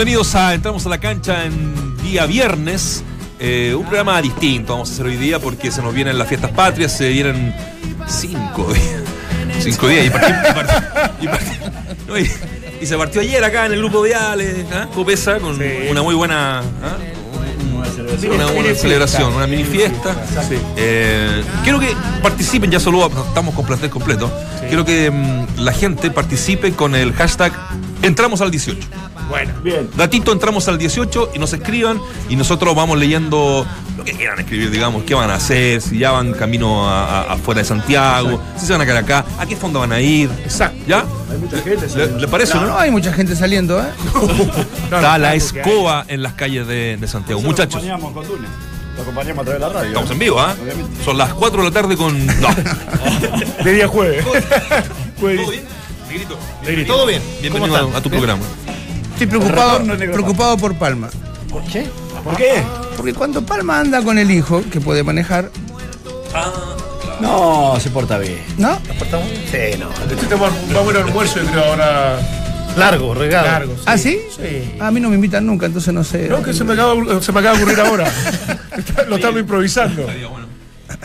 Bienvenidos a Entramos a la cancha en día viernes. Eh, un programa distinto vamos a hacer hoy día porque se nos vienen las fiestas patrias, se vienen cinco días. Cinco días y, no, se partió ayer acá en el grupo Viales, ¿ah? Copesa, con una muy buena. ¿ah? Una buena celebración, una mini fiesta. Eh, quiero que participen, ya solo estamos con plantel completo. Quiero que mm, la gente participe con el hashtag Entramos al 18. Bien. Gatito, entramos al 18 y nos escriban y nosotros vamos leyendo lo que quieran escribir, digamos, qué van a hacer, si ya van camino a- a- afuera de Santiago, si se van a quedar acá, a qué fondo van a ir. exacto. ¿Ya? Hay mucha gente. ¿Le, saliendo. le parece o No, no? no hay mucha gente saliendo, ¿eh? Está la escoba en las calles de, de Santiago. Muchachos, Lo acompañamos a través de la radio. estamos en vivo, ¿ah? Obviamente. Son las 4 de la tarde con. No. De día jueves. Jueves. ¿Todo bien? Negrito. Todo bien. Bienvenido ¿Cómo a, a tu programa. Estoy preocupado, preocupado por Palma. ¿Por qué? ¿Por qué? Porque cuando Palma anda con el hijo, que puede manejar, No, se porta bien. ¿no? Sí, no. Este tema va a buen almuerzo, yo creo, ahora Largo, regalo. largo. ¿Ah, sí? Sí. A mí no me invitan nunca, entonces no sé. No, que se me acaba, se me acaba de ocurrir ahora. Lo estamos improvisando.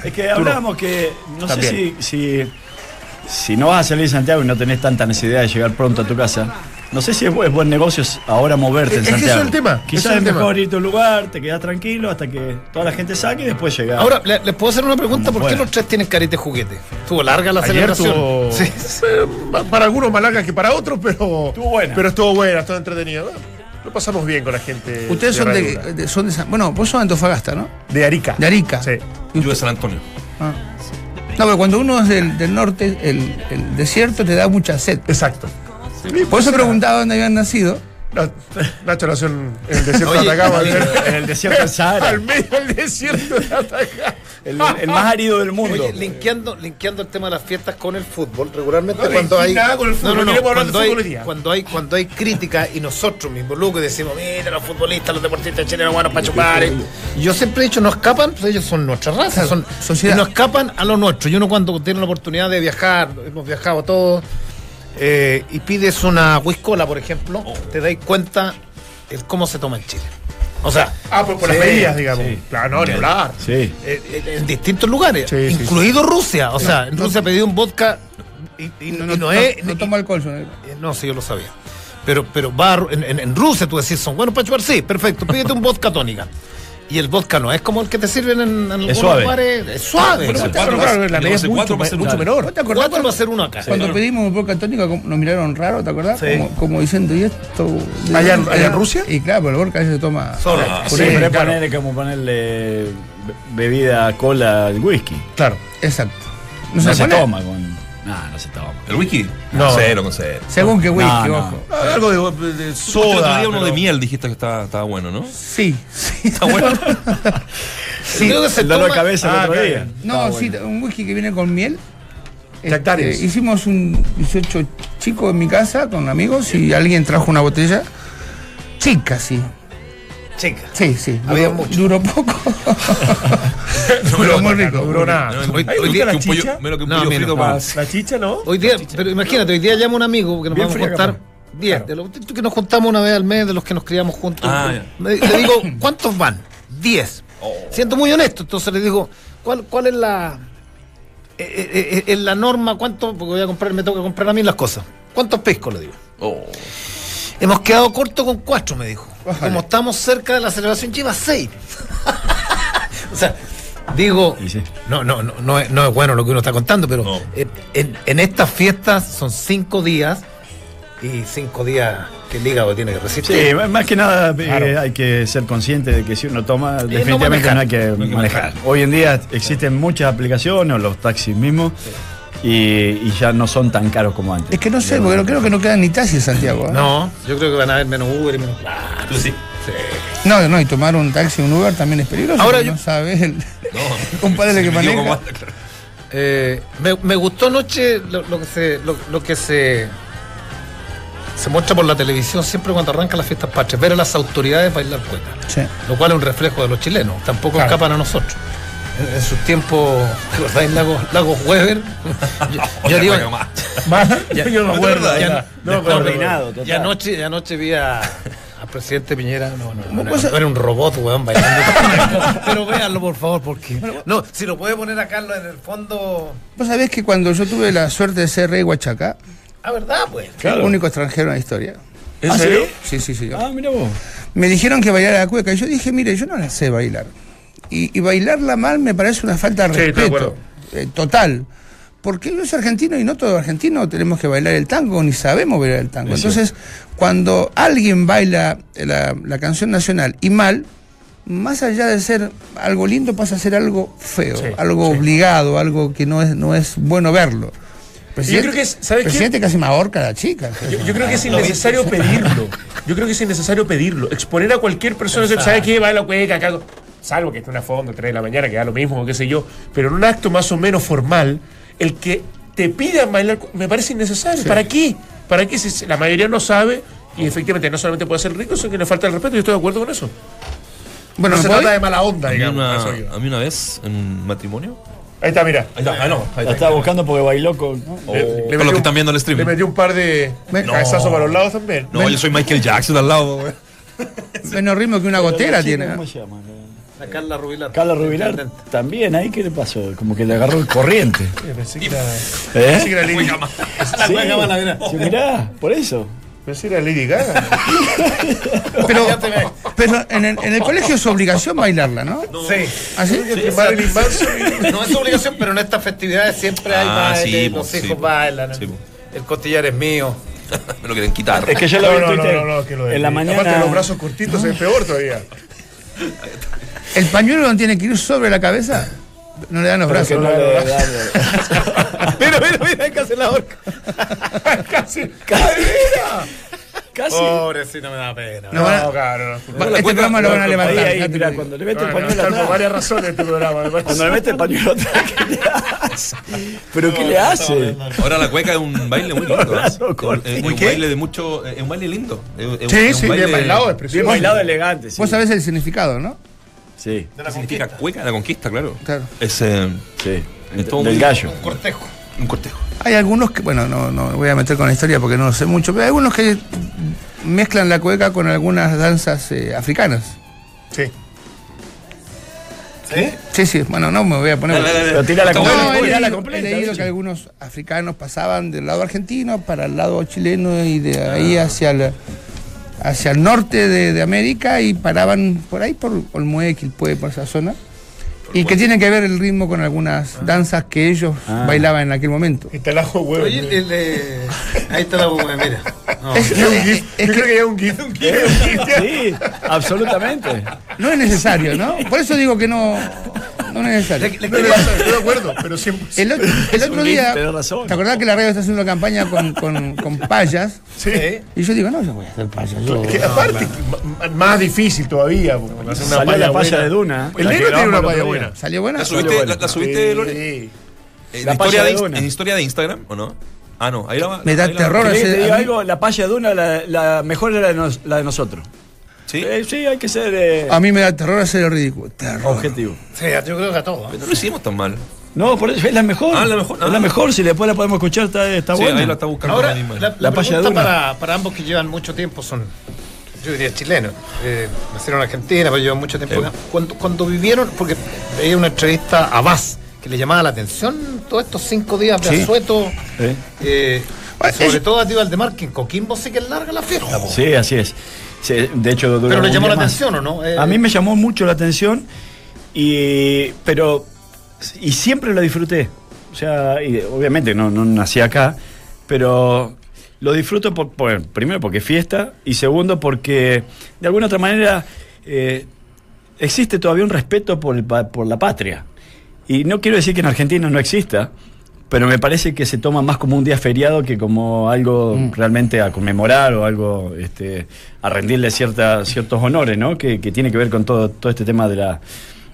Es que hablábamos que no sé si, si, si no vas a salir de Santiago y no tenés tanta necesidad de llegar pronto a tu casa, no sé si es, bu- es buen negocio ahora moverte en Es que Santiago. ese es el tema, Quizás es el es tema. mejor irte a un lugar, te quedas tranquilo hasta que toda la gente saque y después llegar. Ahora, ¿le- ¿les puedo hacer una pregunta? ¿Por qué los tres tienen carita de juguete? Estuvo larga la Ayer celebración. Sí. eh, pa- para algunos más larga que para otros, pero Estuvo buena. Pero estuvo buena, estuvo entretenida. Lo pasamos bien con la gente. Ustedes son de, de- son de San- Bueno, vos sos de Antofagasta, ¿no? de Arica. De Arica. Sí. Yo de San Antonio. ah. No, pero cuando uno es del, del norte, el, el desierto te da mucha sed. Exacto. Por eso preguntaba dónde habían nacido. Nacho nació en en el desierto Oye, de Atacama. en el- en el desierto del Sahara. Al medio del desierto de Atacama. el, el más árido del mundo. Oye, linkeando, linkeando el tema de las fiestas con el fútbol, regularmente No, cuando hay. nada con el fútbol, no de cuando, hay, día. cuando hay cuando hay crítica y nosotros mismos locos decimos, mira los futbolistas, los deportistas chilenos buenos para chupar. eh". Y yo siempre he dicho, no escapan, pues ellos son nuestra raza, son Sociedad. y no escapan a lo nuestro. Y uno cuando tiene la oportunidad de viajar, hemos viajado todos, eh, y pides una whiskola, por ejemplo, te dais cuenta el cómo se toma en Chile. O sea, Ah, por, por Sí, las medidas, digamos. sí. Claro, no, ni hablar. Sí. eh, eh, en distintos lugares, Sí, sí, incluido Rusia. O sea, en Rusia pedí un vodka y, y- y no, es. no toma alcohol. No, sí, yo lo sabía. Pero, pero va en, en- en Rusia tú decís, son buenos para chupar, sí, perfecto, pídete un vodka tónica. Y el vodka no es como el que te sirven en, en algunos suave. lugares. Es suave. Bueno, O sea, claro, cuatro claro, más- la y media es mucho, cuatro va a ser mucho menor. ¿Vos te acordás cuatro va a ser uno acá. cuando pedimos vodka tónica nos miraron raro, ¿te acordás? Sí. Como, como diciendo, ¿y esto? ¿Allá en- allá en? Rusia? Y claro, pero el vodka se toma. Solo. Ah, Sí, Sí, pero es claro. ponerle como ponerle be- bebida, cola, al whisky. Claro. Exacto. No, se se, pone? toma con. No, no se toma. ¿El whisky? No. Cero con cero. Según qué whisky, No, no. ojo. Ah, Algo de, de Otro soda. día uno de miel dijiste que estaba, estaba bueno, ¿no? Sí, sí. Está bueno. Sí, creo que se El dolor de cabeza el otro día. No, sí, un whisky que viene con miel. Este, hicimos un 18 chico en mi casa con amigos y alguien trajo una botella chica, sí. Chica. Sí, sí. Había Duró, mucho. duró poco. No Pero muy No rico. duró nada. No, ¿Ahí hoy- te hoy gusta día la que un pollo- chicha? menos que un No, pollo frito. La chicha, ¿no? Hoy día, pero imagínate, hoy día llamo a un amigo que nos Bien vamos a fría, capaz. 10, Claro. de los que nos juntamos una vez al mes, de los que nos criamos juntos. Ah, le digo, ¿cuántos van? 10. Oh. Siento muy honesto, entonces le digo, ¿cuál, cuál es la eh, eh, eh, es la norma? ¿Cuánto? Porque voy a comprar, me tengo que comprar a mí las cosas. ¿Cuántos piscos? Le digo. Oh. Hemos quedado corto con cuatro, me dijo. Como estamos cerca de la celebración, lleva seis. o sea, digo, sí. no, no, no, no es, no es bueno lo que uno está contando, pero No. eh, en, en estas fiestas son cinco días y cinco días que el hígado tiene que resistir. Sí, más- que nada eh, hay que ser consciente de que si uno toma, definitivamente manejar. no hay que hay que manejar. manejar. Hoy en día existen muchas aplicaciones, o los taxis mismos, y, y ya no son tan caros como antes. Es que no sé, porque no creo que no quedan ni taxis en Santiago. ¿eh? No, yo creo que van a haber menos Uber y menos. Ah, Tú sí. No, no, y tomar un taxi o un Uber también es peligroso. Ahora yo- no sabes el, No. un padre que maneja. como-. Eh, me, me gustó anoche lo, lo que se lo, lo que se se muestra por la televisión siempre cuando arrancan las fiestas patrias, ver a las autoridades bailar cueca, Sí. lo cual es un reflejo de los chilenos, tampoco Claro. escapan a nosotros. En, en sus tiempos, ¿recordáis Lagos, Lagos Weber? Yo, digo, más. Yo no me acuerdo. ya- ya, no no, total. y anoche, anoche vi a, a presidente Piñera no, no, era un robot, weón, bailando. Pero véanlo, por favor, porque. No, si lo puede poner acá en el fondo. Vos sabés que cuando yo tuve la suerte de ser rey de Huachacá, Ah, ¿verdad, pues? Claro. el único extranjero en la historia. ¿En ¿Ah, serio? Sí, sí, sí. Ah, mira vos. Me dijeron que bailara la cueca y yo dije, mire, yo no la sé bailar. Y, y bailarla mal me parece una falta de Sí, respeto. eh, total. Porque yo soy argentino y no todo argentino tenemos que bailar el tango, ni sabemos bailar el tango. Entonces, cuando alguien baila la, la canción nacional y mal, más allá de ser algo lindo, pasa a ser algo feo, Sí, algo sí. obligado, algo que no es, no es bueno verlo. creo que es- ¿sabes qué? presidente casi me ahorca a la chica. Yo, yo creo que es innecesario pedirlo. Yo creo que es innecesario pedirlo. Exponer a cualquier persona, ¿sabe qué? Va a la cueca, acá. Salvo que esté una fondo, 3 de la mañana, que da lo mismo, o qué sé yo. Pero en un acto más o menos formal, el que te pidan bailar me parece innecesario. ¿Para qué? ¿Para qué? Si la mayoría no sabe y efectivamente no solamente puede ser rico, sino que le falta el respeto. Yo estoy de acuerdo con eso. Bueno, no se trata de mala onda, A mí, digamos. una, a mí una vez, en un matrimonio. Ahí está, mira. Ahí está, ah, no, ahí La estaba buscando porque bailó con. Le- le los metió que un- están viendo el stream. Le metió un par de Ven. cabezazos para los lados también. No, yo soy Michael Jackson al lado, güey. Menos ritmo que una gotera tiene. ¿Cómo se llama? La Carla Rubilar. Carla Rubilar también, ahí qué le pasó, como que le agarró el corriente. Pensé que era, ¿Eh? pensé que era Lady, La Sí. mira. Sí, mirá, por eso. pensé que era Lady Gaga. Pero, pero en, el, en el colegio es su obligación bailarla, ¿no? Sí. ¿Así? Marilyn Manson. No es obligación, pero en estas festividades siempre hay Ah, baile, sí, los hijos sí, bailan. Sí, el costillar es mío. Me lo quieren quitar. Es que yo lo No, vi en no, no, Twitter. no, no, que lo de- en la Aparte mañana. los brazos cortitos es peor todavía. ¿El pañuelo no tiene que ir sobre la cabeza? No le dan los brazos. no ¿no? le dan- mira, mira, mira, que hace la horca. Casi. Casi. Pobre, sí, no me da pena. No, a- No, claro, no. este programa lo van a Ahí, levantar. ahí, te mirá, cuando le mete el No, no, pañuelo están por atrás. varias razones este programa. me. Cuando le mete el pañuelo atrás, ¿qué le hace? ¿Pero qué le hace? Ahora la cueca es un baile muy lindo. ¿eh? Es corto. es ¿Muy un baile de mucho. Es un baile lindo. Sí, sí, bien bailado, es Bien precioso. bailado elegante. Vos sabés el significado, ¿no? Sí, ¿Qué significa cueca? La conquista, claro. Claro. Es eh, sí. Es todo Del muy- gallo. Un cortejo. un cortejo. Hay algunos que, bueno, no, no voy a meter con la historia porque no lo sé mucho, pero hay algunos que mezclan la cueca con algunas danzas eh, africanas. Sí. ¿Sí? Sí, sí, bueno, no me voy a poner. Dale, dale, Pero tira la completa. No, he la leído, completa, he leído que algunos africanos pasaban del lado argentino para el lado chileno y de ahí hacia el, hacia el norte de, de América y paraban por ahí, por Olmué, Quilpué, por esa zona. Y que tiene que ver el ritmo con algunas danzas que ellos Ah. bailaban en aquel momento. Y te la hago huevo. Oye, el, eh, ahí está la bomba, mira. No. Es- Es es- es Yo creo que hay un gif. Un gif. Sí, absolutamente. no es necesario, ¿no? Por eso digo que no, no es necesario. No, no, Estoy de acuerdo, pero siempre. El, otro- el otro día, razón. ¿te acordás que la radio está haciendo una campaña con, con, con payas? Sí. Y yo digo, no, yo voy a hacer payas. yo- Que aparte, más difícil todavía. porque hacer una Salió palla la buena. de Duna. El la negro tiene una día. buena. ¿Salió buena? ¿La subiste, bueno. la, la subiste Lore? Sí. ¿En La historia, de, en historia de Instagram o no? Ah, no. Ahí la va. Me da ahí la- terror ¿Querés que ese- te mí- algo? La palla de Duna, la, la mejor era la de, nos- la de nosotros. Sí. Eh, sí, hay que ser eh, A mí me da terror hacer el ridículo. Terror. objetivo. Sí, yo creo que a todos. ¿eh? Pero no lo hicimos tan mal. No, por eso es la mejor. Ah, la mejor. Es la Ah. mejor, si después la podemos escuchar, está, está sí, buena. ahí la está buscando Ahora, la la, pregunta para, para ambos que llevan mucho tiempo son, yo diría chilenos, eh, nacieron en Argentina, pero llevan mucho tiempo Sí. acá. Cuando, cuando vivieron, porque veía una entrevista a Vaz, que le llamaba la atención todos estos cinco días de Sí. asueto, Sí. eh, Bueno, sobre es- todo a Tío Valdemar, que en Coquimbo sí que es larga la fiesta. po. Sí, así es. De hecho, Pero le llamó la más. atención, ¿o no? Eh, A mí me llamó mucho la atención, y, pero y siempre lo disfruté. O sea, y obviamente no, no nací acá, pero lo disfruto por, por- primero porque es fiesta y segundo porque de alguna otra manera eh, existe todavía un respeto por, el por la patria. Y no quiero decir que en Argentina no exista, pero me parece que se toma más como un día feriado que como algo realmente a conmemorar o algo este, a rendirle cierta, ciertos honores, ¿no? Que, que tiene que ver con todo, todo este tema de la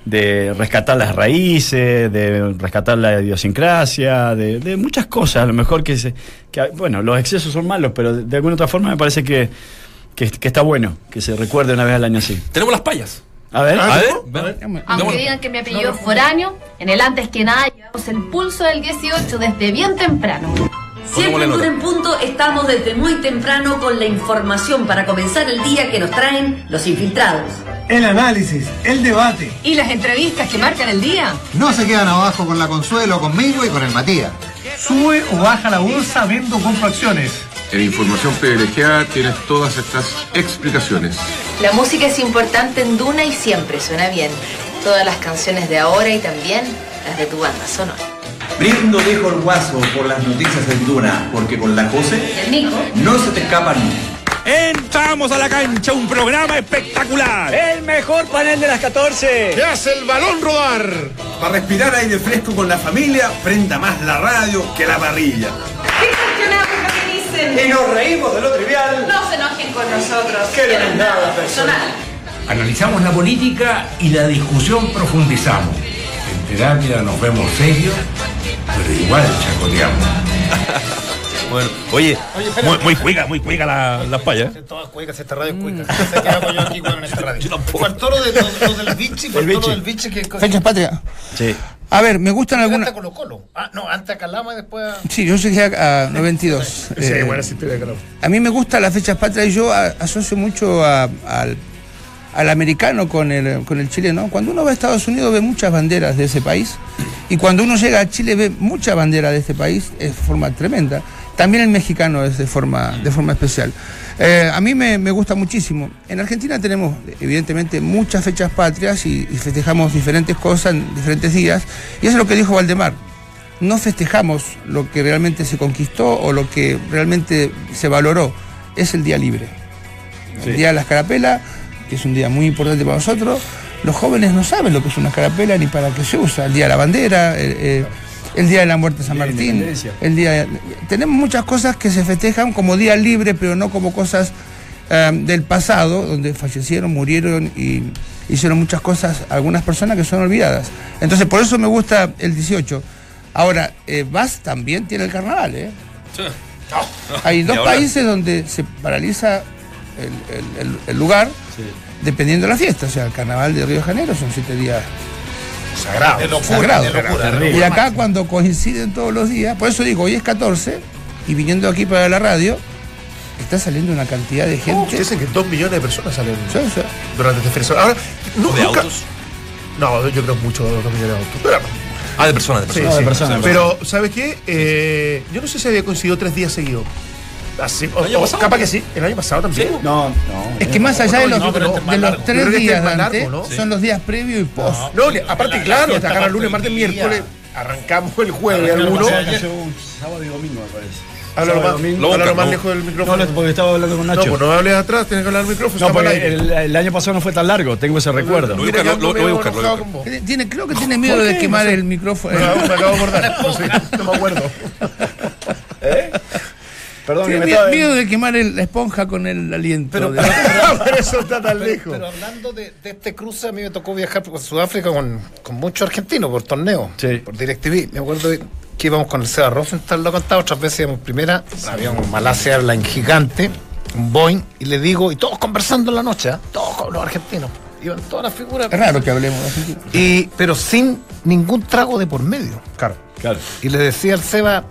de rescatar las raíces, de rescatar la idiosincrasia, de, de muchas cosas, a lo mejor que, se, que, bueno, los excesos son malos, pero de, de alguna otra forma me parece que, que, que está bueno que se recuerde una vez al año así. Tenemos las payas. A ver, A ver. A ver. Aunque digan que mi apellido es foráneo, en el antes que nada llevamos el pulso del 18 desde bien temprano. Siempre en Punto estamos desde muy temprano con la información para comenzar el día que nos traen los infiltrados. El análisis, el debate. ¿Y las entrevistas que marcan el día? No se quedan abajo con la Consuelo, conmigo y con el Matías. Sube o baja la bolsa, vendo o compro acciones. En información privilegiada tienes todas estas explicaciones. La música es importante en Duna y siempre suena bien. Todas las canciones de ahora y también las de tu banda sonora. Brindo dejo el guaso por las noticias en Duna, porque con la José El Nico. no se te escapan. Entramos a la cancha, un programa espectacular. El mejor panel de las 14. ¿Qué hace el balón rodar? Para respirar aire fresco con la familia, prenda más la radio que la parrilla. Y nos reímos de lo trivial. No se enojen con nosotros. Que no es nada personal. Analizamos la política y la discusión profundizamos. En terapia nos vemos serios, pero igual chacoteamos. Bueno, oye, Oye, espera. muy, muy cuica, muy cuica la, la palla. Todas cuecas, esta radio es. No sé qué hago yo aquí bueno, en esta radio. Faltó lo, de, lo, lo del bichi, lo del bichi que... Fechas patrias. Sí. A ver, me gustan algunas. Colo Colo. Ah, no, antes a Calama y después a... Sí, yo llegué a, a 92. Sí, Eh, buena historia. A mí me gustan las fechas patrias y yo a- asocio mucho a- al, al americano con el, con el chileno. Cuando uno va a Estados Unidos ve muchas banderas de ese país y cuando uno llega a Chile ve mucha bandera de este país de forma tremenda. También el mexicano es de forma, de forma especial. Eh, a mí me, me gusta muchísimo. En Argentina tenemos evidentemente muchas fechas patrias y, y festejamos diferentes cosas en diferentes días. Y eso es lo que dijo Valdemar no festejamos lo que realmente se conquistó o lo que realmente se valoró. Es el día libre. El día de la escarapela, que es un día muy importante para nosotros. Los jóvenes no saben lo que es una escarapela ni para qué se usa. El día de la bandera, eh, eh, el día de la muerte de San Martín. El día de- Tenemos muchas cosas que se festejan como día libre, pero no como cosas eh, del pasado, donde fallecieron, murieron y hicieron muchas cosas, algunas personas que son olvidadas. Entonces, por eso me gusta el 18. Ahora, eh, Vas también tiene el carnaval, ¿eh? Hay dos países donde se paraliza el, el- el- el lugar dependiendo de la fiesta. O sea, el carnaval de Río de Janeiro son siete días Sagrado. De locura, sagrados. de locura. de Y acá cuando coinciden todos los días, por eso digo, hoy es 14 y viniendo aquí para la radio, está saliendo una cantidad de gente. Dicen que dos millones de personas salen Sí, sí. durante este. Ahora, nu- ¿De nunca- autos? No, yo creo mucho dos millones de autos. Pero, Ah, de personas, de sí, personas. sí. de personas. Pero, ¿sabes qué? Eh, yo no sé si había coincidido tres días seguidos. Así, o, ¿El año o pasado? capaz que sí. El año pasado también. No, no. Es que más allá de los, no, pero este de los tres este días, es más Dante, largo, ¿no? son los días previos y post. No, aparte, la claro, te agarran parte lunes, martes, miércoles. Arrancamos el jueves, alguno. Sábado y domingo, me parece. Háblalo más, domingo. Lo háblalo más lejos del No, micrófono. no, porque estaba hablando con No, Nacho. pues no hables atrás, tienes que hablar al micrófono. No, porque el, el año pasado no fue tan largo, tengo ese recuerdo. Lo voy a buscar, lo- lo- lo voy a buscar, lo voy a buscar. Tiene- creo que tiene miedo de quemar el micrófono. Me acabo, me acabo de acordar. No, sé, no me acuerdo. Perdón, que Tiene me miedo, estaba... miedo de quemar el- la esponja con el aliento. Pero- de- Por eso está tan Pero, lejos. pero hablando de, de este cruce, a mí me tocó viajar por Sudáfrica con, con muchos argentinos por torneo, Sí. por DirecTV. Me acuerdo que íbamos con el Seba Rosenthal, lo he contado otras veces, íbamos primera, había un Malasia Airlines gigante, un Boeing, y le digo, y todos conversando en la noche, ¿ah? todos con los argentinos, iban todas las figuras. Es raro que hablemos Argentina. Y, pero sin ningún trago de por medio. Claro. Claro. Y le decía al Seba.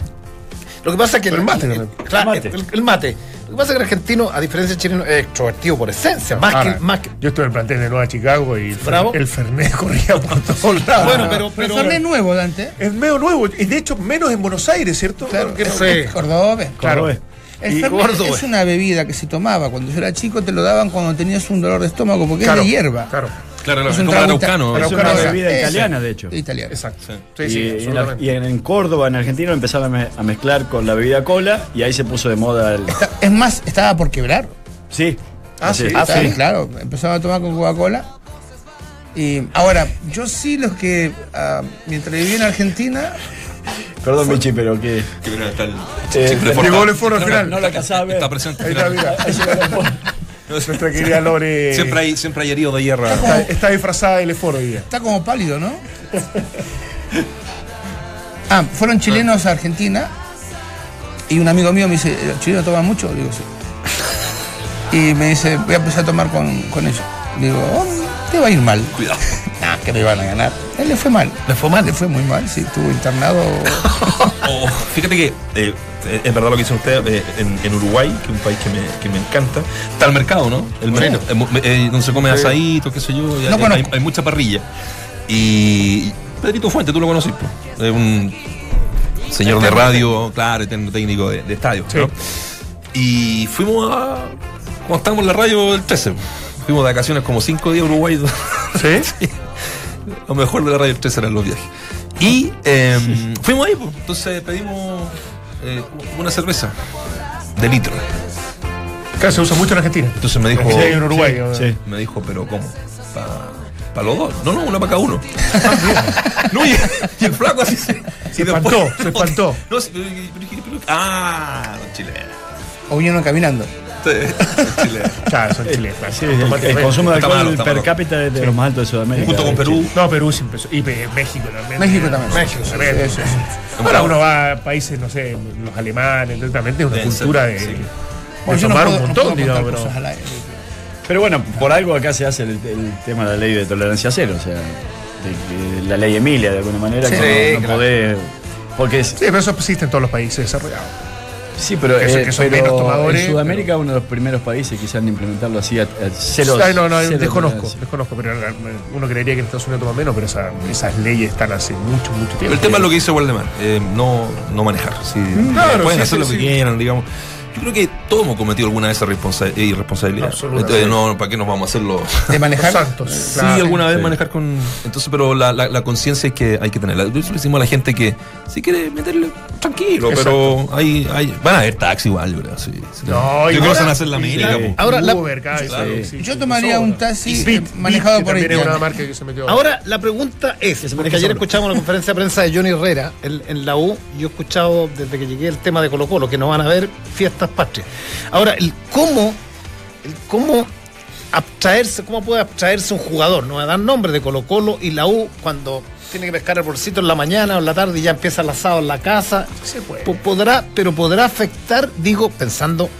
Lo que pasa es que El mate, El mate. El, el mate. Lo que pasa es que el argentino, a diferencia del chileno, es extrovertido por esencia. Más Ahora, que. Más que Yo estuve en el plantel de Nueva Chicago y el, Bravo. el Fernet corría por todos lados. Bueno, pero. Pero pero Fernet nuevo, Dante. Es medio nuevo, y de hecho menos en Buenos Aires, ¿cierto? Claro, no- Sí. es Cordobés. Claro. Cordobés. El Fernet es una bebida que se tomaba cuando yo era chico, te lo daban cuando tenías un dolor de estómago, porque Claro, es de hierba. Claro, Claro, Es es un como araucano. Es una bebida esa. italiana, de hecho. Italiano. exacto. Sí. Sí, y, sí, y en, absolutamente. y en- en Córdoba, en Argentina, lo empezaron a, me- a mezclar con la bebida cola y ahí se puso de moda el. Está- Es más, estaba por quebrar. Sí. Ah, sí. Ah, sí, claro. Empezaron a tomar con Coca-Cola. Y ahora, yo sí los que, ah, mientras viví en Argentina, Perdón, Michi, pero que. Está el- Eh, llegó el foro al final. No la casaba. Está presente. Ahí está, mira. Nuestra querida Lore. Siempre hay, siempre hay herido de hierro. Está, está disfrazada del eforo hoy día. está como pálido, ¿no? Ah, fueron chilenos a Argentina y un amigo mío me dice, ¿los chilenos toman mucho? Le digo, sí. Y me dice, voy a empezar a tomar con, con ellos. Le digo, oh, te va a ir mal. Cuidado. Nah, que me van a ganar. Él le fue mal. ¿Le fue mal? Le fue muy mal, sí, estuvo internado Oh, fíjate que eh, es verdad lo que dicen ustedes, eh, en, en Uruguay, que es un país que me, que me encanta, está el mercado, ¿no? El mercado, eh, eh, donde se come Sí. asadito, qué sé yo, No hay, conozco. hay- hay mucha parrilla. Y Pedrito Fuente, tú lo conoces, es un señor de radio, claro, técnico de, de estadio, ¿no? Y fuimos a. Cuando estábamos en la radio del 13, fuimos de vacaciones como cinco días a Uruguay. ¿Sí? Lo mejor de la radio del 13 eran los viajes. Y eh, fuimos ahí, pues. entonces pedimos eh, una cerveza de litro. Claro, se usa mucho en Argentina. Entonces me dijo. Sí, en Uruguay. Sí, sí. Me dijo, pero ¿cómo? ¿Para los dos? No, no, una para cada uno. no, y, y el flaco así se. Se espantó, se espantó. No, sí, pero- pero- pero- ah, los chilenos. O vinieron caminando. Sí, chilenos. Claro, son chilenos. Sí, el, el consumo de alcohol malo, per malo. cápita es de los más altos de Sudamérica. Junto con Perú. No, Perú sí empezó. Y México también. México también. México Sí, también. sí, sí, sí. Ahora uno va a países, no sé, los alemanes, directamente es una cultura de, sí. de Bueno, no puedo- un no montón, contar digamos, cosas pero. al aire. Pero bueno, por algo acá se hace el, el tema de la ley de tolerancia cero, o sea, de la ley Emilia de alguna manera, Sí, que no, no claro. podés- porque es- Sí, pero eso existe en todos los países desarrollados. Sí, pero, que son- eh, que son pero menos tomadores, en Sudamérica uno de los primeros países que quisieran implementarlo así a, a cero. Ay, no, no, cero desconozco, tolerancia. desconozco, pero uno creería que en Estados Unidos toma menos, pero esa- esas leyes están hace mucho, mucho tiempo. El tema es lo que dice Waldemar, eh, no, no manejar. Si claro, pueden sí, hacer sí, lo que sí. quieran, digamos. Yo creo que todos hemos cometido alguna vez esa responsa- eh, irresponsabilidad. Absolutamente. Entonces, no, ¿para qué nos vamos a hacerlo? De manejar. Santos. Sí, claro. alguna vez Sí. manejar con. Entonces, pero la, la, la conciencia es que hay que tenerla. Eso le decimos a la gente que si quiere meterle tranquilo, pero hay, hay. Van a haber taxi igual, yo creo. Sí, sí. No, yo creo que van a hacer la sí. po. Ahora, la- Uber, Claro. Yo tomaría sobra. un taxi manejado que por también es una haitianos. marca que se metió Ahora, la pregunta es, porque ayer escuchamos la conferencia de prensa de Johnny Herrera en, en la U, yo he escuchado desde que llegué el tema de Colo Colo, que no van a haber fiestas patrias. Ahora, el cómo, el cómo abstraerse, cómo puede abstraerse un jugador, no va a dar nombre de Colo Colo y la U cuando tiene que pescar el bolsito en la mañana o en la tarde y ya empieza el asado en la casa. Se puede. Po- podrá, pero podrá afectar, digo, pensando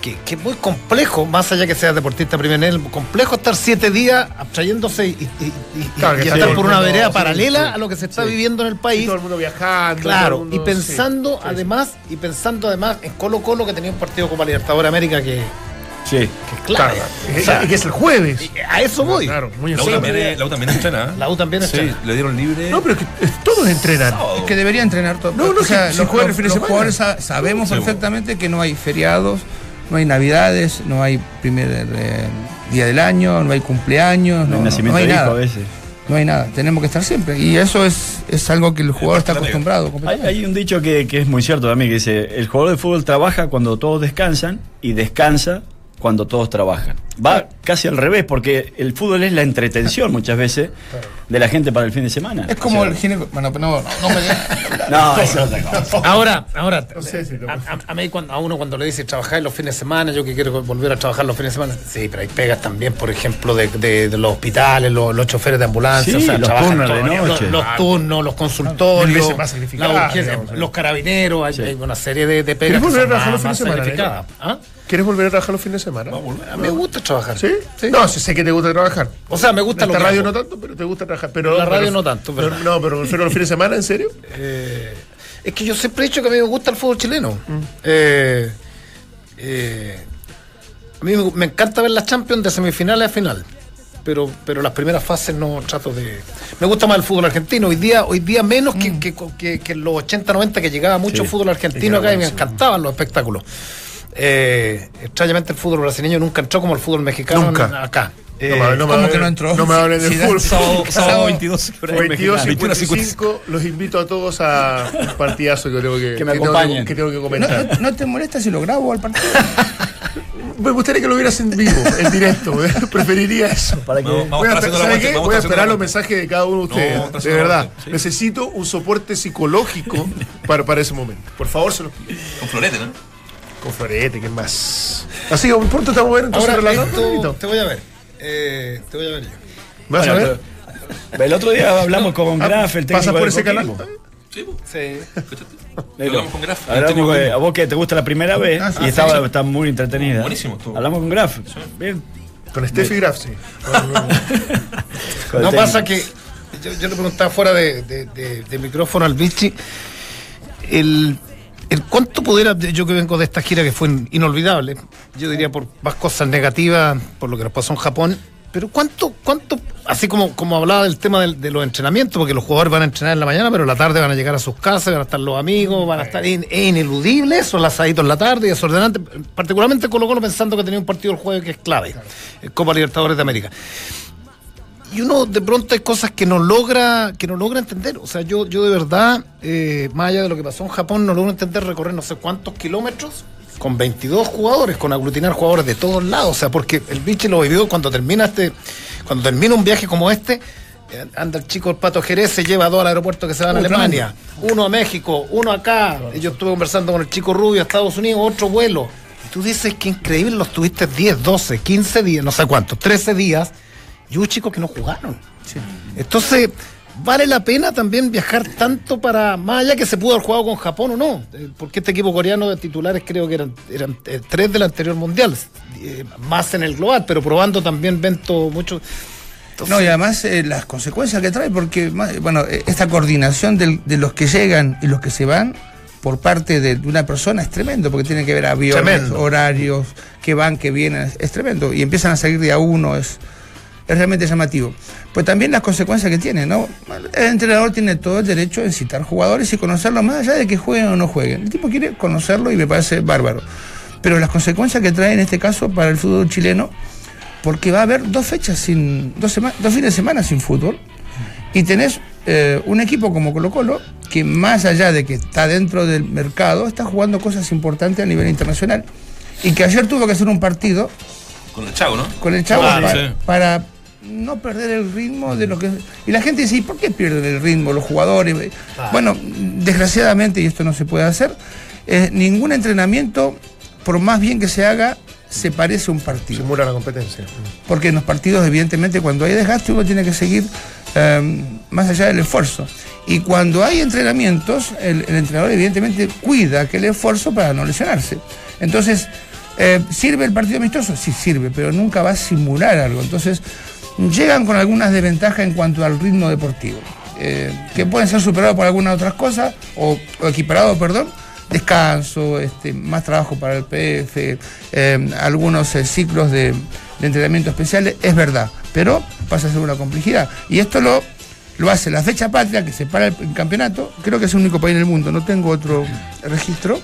que, que es muy complejo, más allá que seas deportista de primer nivel, complejo estar siete días abstrayéndose y, y- y- y- Claro, que y sí, estar por una mundo, vereda sí, paralela sí, a lo que se está sí. viviendo en el Y país. todo el mundo viajando. Claro, y pensando sí, sí, sí. además, y pensando además en Colo Colo que tenía un partido Copa Libertadores América que, Sí. que es Claro, O sea, y que es el jueves. a eso voy. Claro, muy en La U también, es- la U también entrena. ¿eh? La U también Sí, entrena. le dieron libre. No, pero es que es- todos entrenan. Es que debería entrenar todo. No, no, o sea, si los, juegan los- los jugadores sa- sabemos Sí, perfectamente que no hay feriados, no hay navidades, no hay primer eh, día del año, no hay cumpleaños, No no, nacimiento no hay de hijo nada. a veces. No hay nada, tenemos que estar siempre. Y eso es, es algo que el jugador está acostumbrado. Hay, hay un dicho que, que es muy cierto también, que dice, el jugador de fútbol trabaja cuando todos descansan y descansa cuando todos trabajan. Va casi al revés, porque el fútbol es la entretención muchas veces de la gente para el fin de semana. Es como O sea, el gineco. Bueno, no, no, no me digas. No, eso es otra cosa. Ahora, ahora, No sé si lo- a, a- a mí cuando, a uno cuando le dice trabajar los fines de semana, yo que quiero volver a trabajar los fines de semana, sí, pero hay pegas también, por ejemplo, de, de- de los hospitales, los, los choferes de ambulancia, Sí, o sea, los trabajan turnos de todo, los- noche. los, turnos, los consultorios, veces más sacrificadas, la urgencia, digamos, sí. los carabineros, hay, Sí. hay una serie de, de ¿Quieres pegas que volver a son trabajar más, los fines más de semana, sacrificadas. ¿Ah? ¿Quieres volver a trabajar los fines de semana? Mí me gusta trabajar. ¿Sí? No, sí sé que te gusta trabajar. O sea, me gusta En lo esta que radio hago. no tanto, pero te gusta trabajar. Pero, La radio pero- no tanto, pero- ¿verdad? no, pero prefiero los fines de semana, ¿en serio? Eh, es que yo siempre he dicho que a mí me gusta el fútbol chileno. Eh, eh, a mí me, me encanta ver las Champions de semifinales a final. Pero, pero las primeras fases no trato de. Me gusta más el fútbol argentino. Hoy día, hoy día menos que, que, que- que en los 80, 90 que llegaba mucho Sí. fútbol argentino acá y me encantaban los espectáculos. Eh, extrañamente el fútbol brasileño nunca entró como el fútbol mexicano Nunca. acá. No Eh, me- no me ¿cómo hablen- que no entró? No me hablen de Si da- fútbol. Sábado, sábado Sábado 22. 22 21, 55, los invito a todos a un partidazo que tengo que, Que me tengo acompañen. que tengo que ¿No, comentar. no- no te molesta si lo grabo al partido? Me gustaría que lo vieras en vivo, en directo. ¿eh? Preferiría eso. Para que, vamos Voy a, esperar los mensajes de cada uno de ustedes. de verdad. vuelta, sí. Necesito un soporte psicológico para, para ese momento. Por favor, se los pido. Con florete, ¿no? Con Florete, ¿qué más? Así que pronto estamos ver entonces ahora esto, te voy a ver. Eh, te voy a ver yo. ¿Vas a ver? pero- el otro día hablamos con Ah, Graf, el técnico ¿Pasa por del ese canal? Sí. Sí. Hablamos con Graf. Hablamos a vos que te gusta la primera vez Ah, sí, y estaba, sí. está muy entretenida. Buenísimo estuvo. Hablamos con Graf. Bien. Con Steffi Graf, sí. No pasa que yo, yo le preguntaba fuera de, de- de- de micrófono al Vichy el, cuánto pudiera, yo que vengo de esta gira que fue inolvidable, yo diría por más cosas negativas, por lo que nos pasó en Japón, pero cuánto, cuánto, así como, como hablaba del tema de, los entrenamientos, porque los jugadores van a entrenar en la mañana, pero en la tarde van a llegar a sus casas, van a estar los amigos, van a estar es ineludible eso, el asadito en la tarde, y desordenante, particularmente Colo Colo pensando que tenía un partido el jueves que es clave, Copa Libertadores de América y uno de pronto hay cosas que no logra que no logra entender. O sea yo yo de verdad eh, más allá de lo que pasó en Japón no logro entender recorrer no sé cuántos kilómetros con 22 jugadores con aglutinar jugadores de todos lados. O sea porque el biche lo vivió cuando termina este cuando termina un viaje como este eh, anda el chico el Pato Jerez se lleva a dos al aeropuerto que se van a Alemania uno a México uno acá. Yo estuve conversando con el chico Rubio a Estados Unidos otro vuelo. Y tú dices que increíble los tuviste 10 12 15 días no sé cuántos 13 días y hubo chicos que no jugaron. Entonces, vale la pena también viajar tanto para, más allá que se pudo haber jugado con Japón o no, eh, porque este equipo coreano de titulares creo que eran, eran eh, tres del anterior mundial, eh, más en el global, pero probando también Vento mucho. No, y además eh, las consecuencias que trae, porque bueno, esta coordinación del- de los que llegan y los que se van por parte de, una persona es tremendo, porque tiene que ver aviones, Tremendo. horarios, que van, que vienen, es, es tremendo. Y empiezan a salir de a uno, es, es realmente llamativo. Pues también las consecuencias que tiene, ¿no? El entrenador tiene todo el derecho de citar jugadores y conocerlos más allá de que jueguen o no jueguen. El tipo quiere conocerlo y me parece bárbaro. Pero las consecuencias que trae en este caso para el fútbol chileno porque va a haber dos fechas sin, dos, sema- dos fines de semana sin fútbol. Y tenés eh, un equipo como Colo Colo, que más allá de que está dentro del mercado, está jugando cosas importantes a nivel internacional. Y que ayer tuvo que hacer un partido Con el chavo, ¿no? con el Chavo Ah, sí. para no perder el ritmo de lo que... Y la gente dice, ¿y por qué pierden el ritmo los jugadores? Bueno, desgraciadamente, y esto no se puede hacer, eh, ningún entrenamiento, por más bien que se haga, se parece a un partido. Simula la competencia. Porque en los partidos, evidentemente, cuando hay desgaste, uno tiene que seguir eh, más allá del esfuerzo. Y cuando hay entrenamientos, el, el entrenador, evidentemente, cuida aquel esfuerzo para no lesionarse. Entonces, eh, ¿sirve el partido amistoso? Sí, sirve, pero nunca va a simular algo. Entonces, llegan con algunas desventajas en cuanto al ritmo deportivo, eh, que pueden ser superados por algunas otras cosas, o, o equiparados, perdón. Descanso, este, más trabajo para el PF, eh, algunos eh, ciclos de, entrenamiento especiales, es verdad, pero pasa a ser una complejidad. Y esto lo, lo hace la fecha patria, que separa el campeonato, creo que es el único país en el mundo, no tengo otro registro,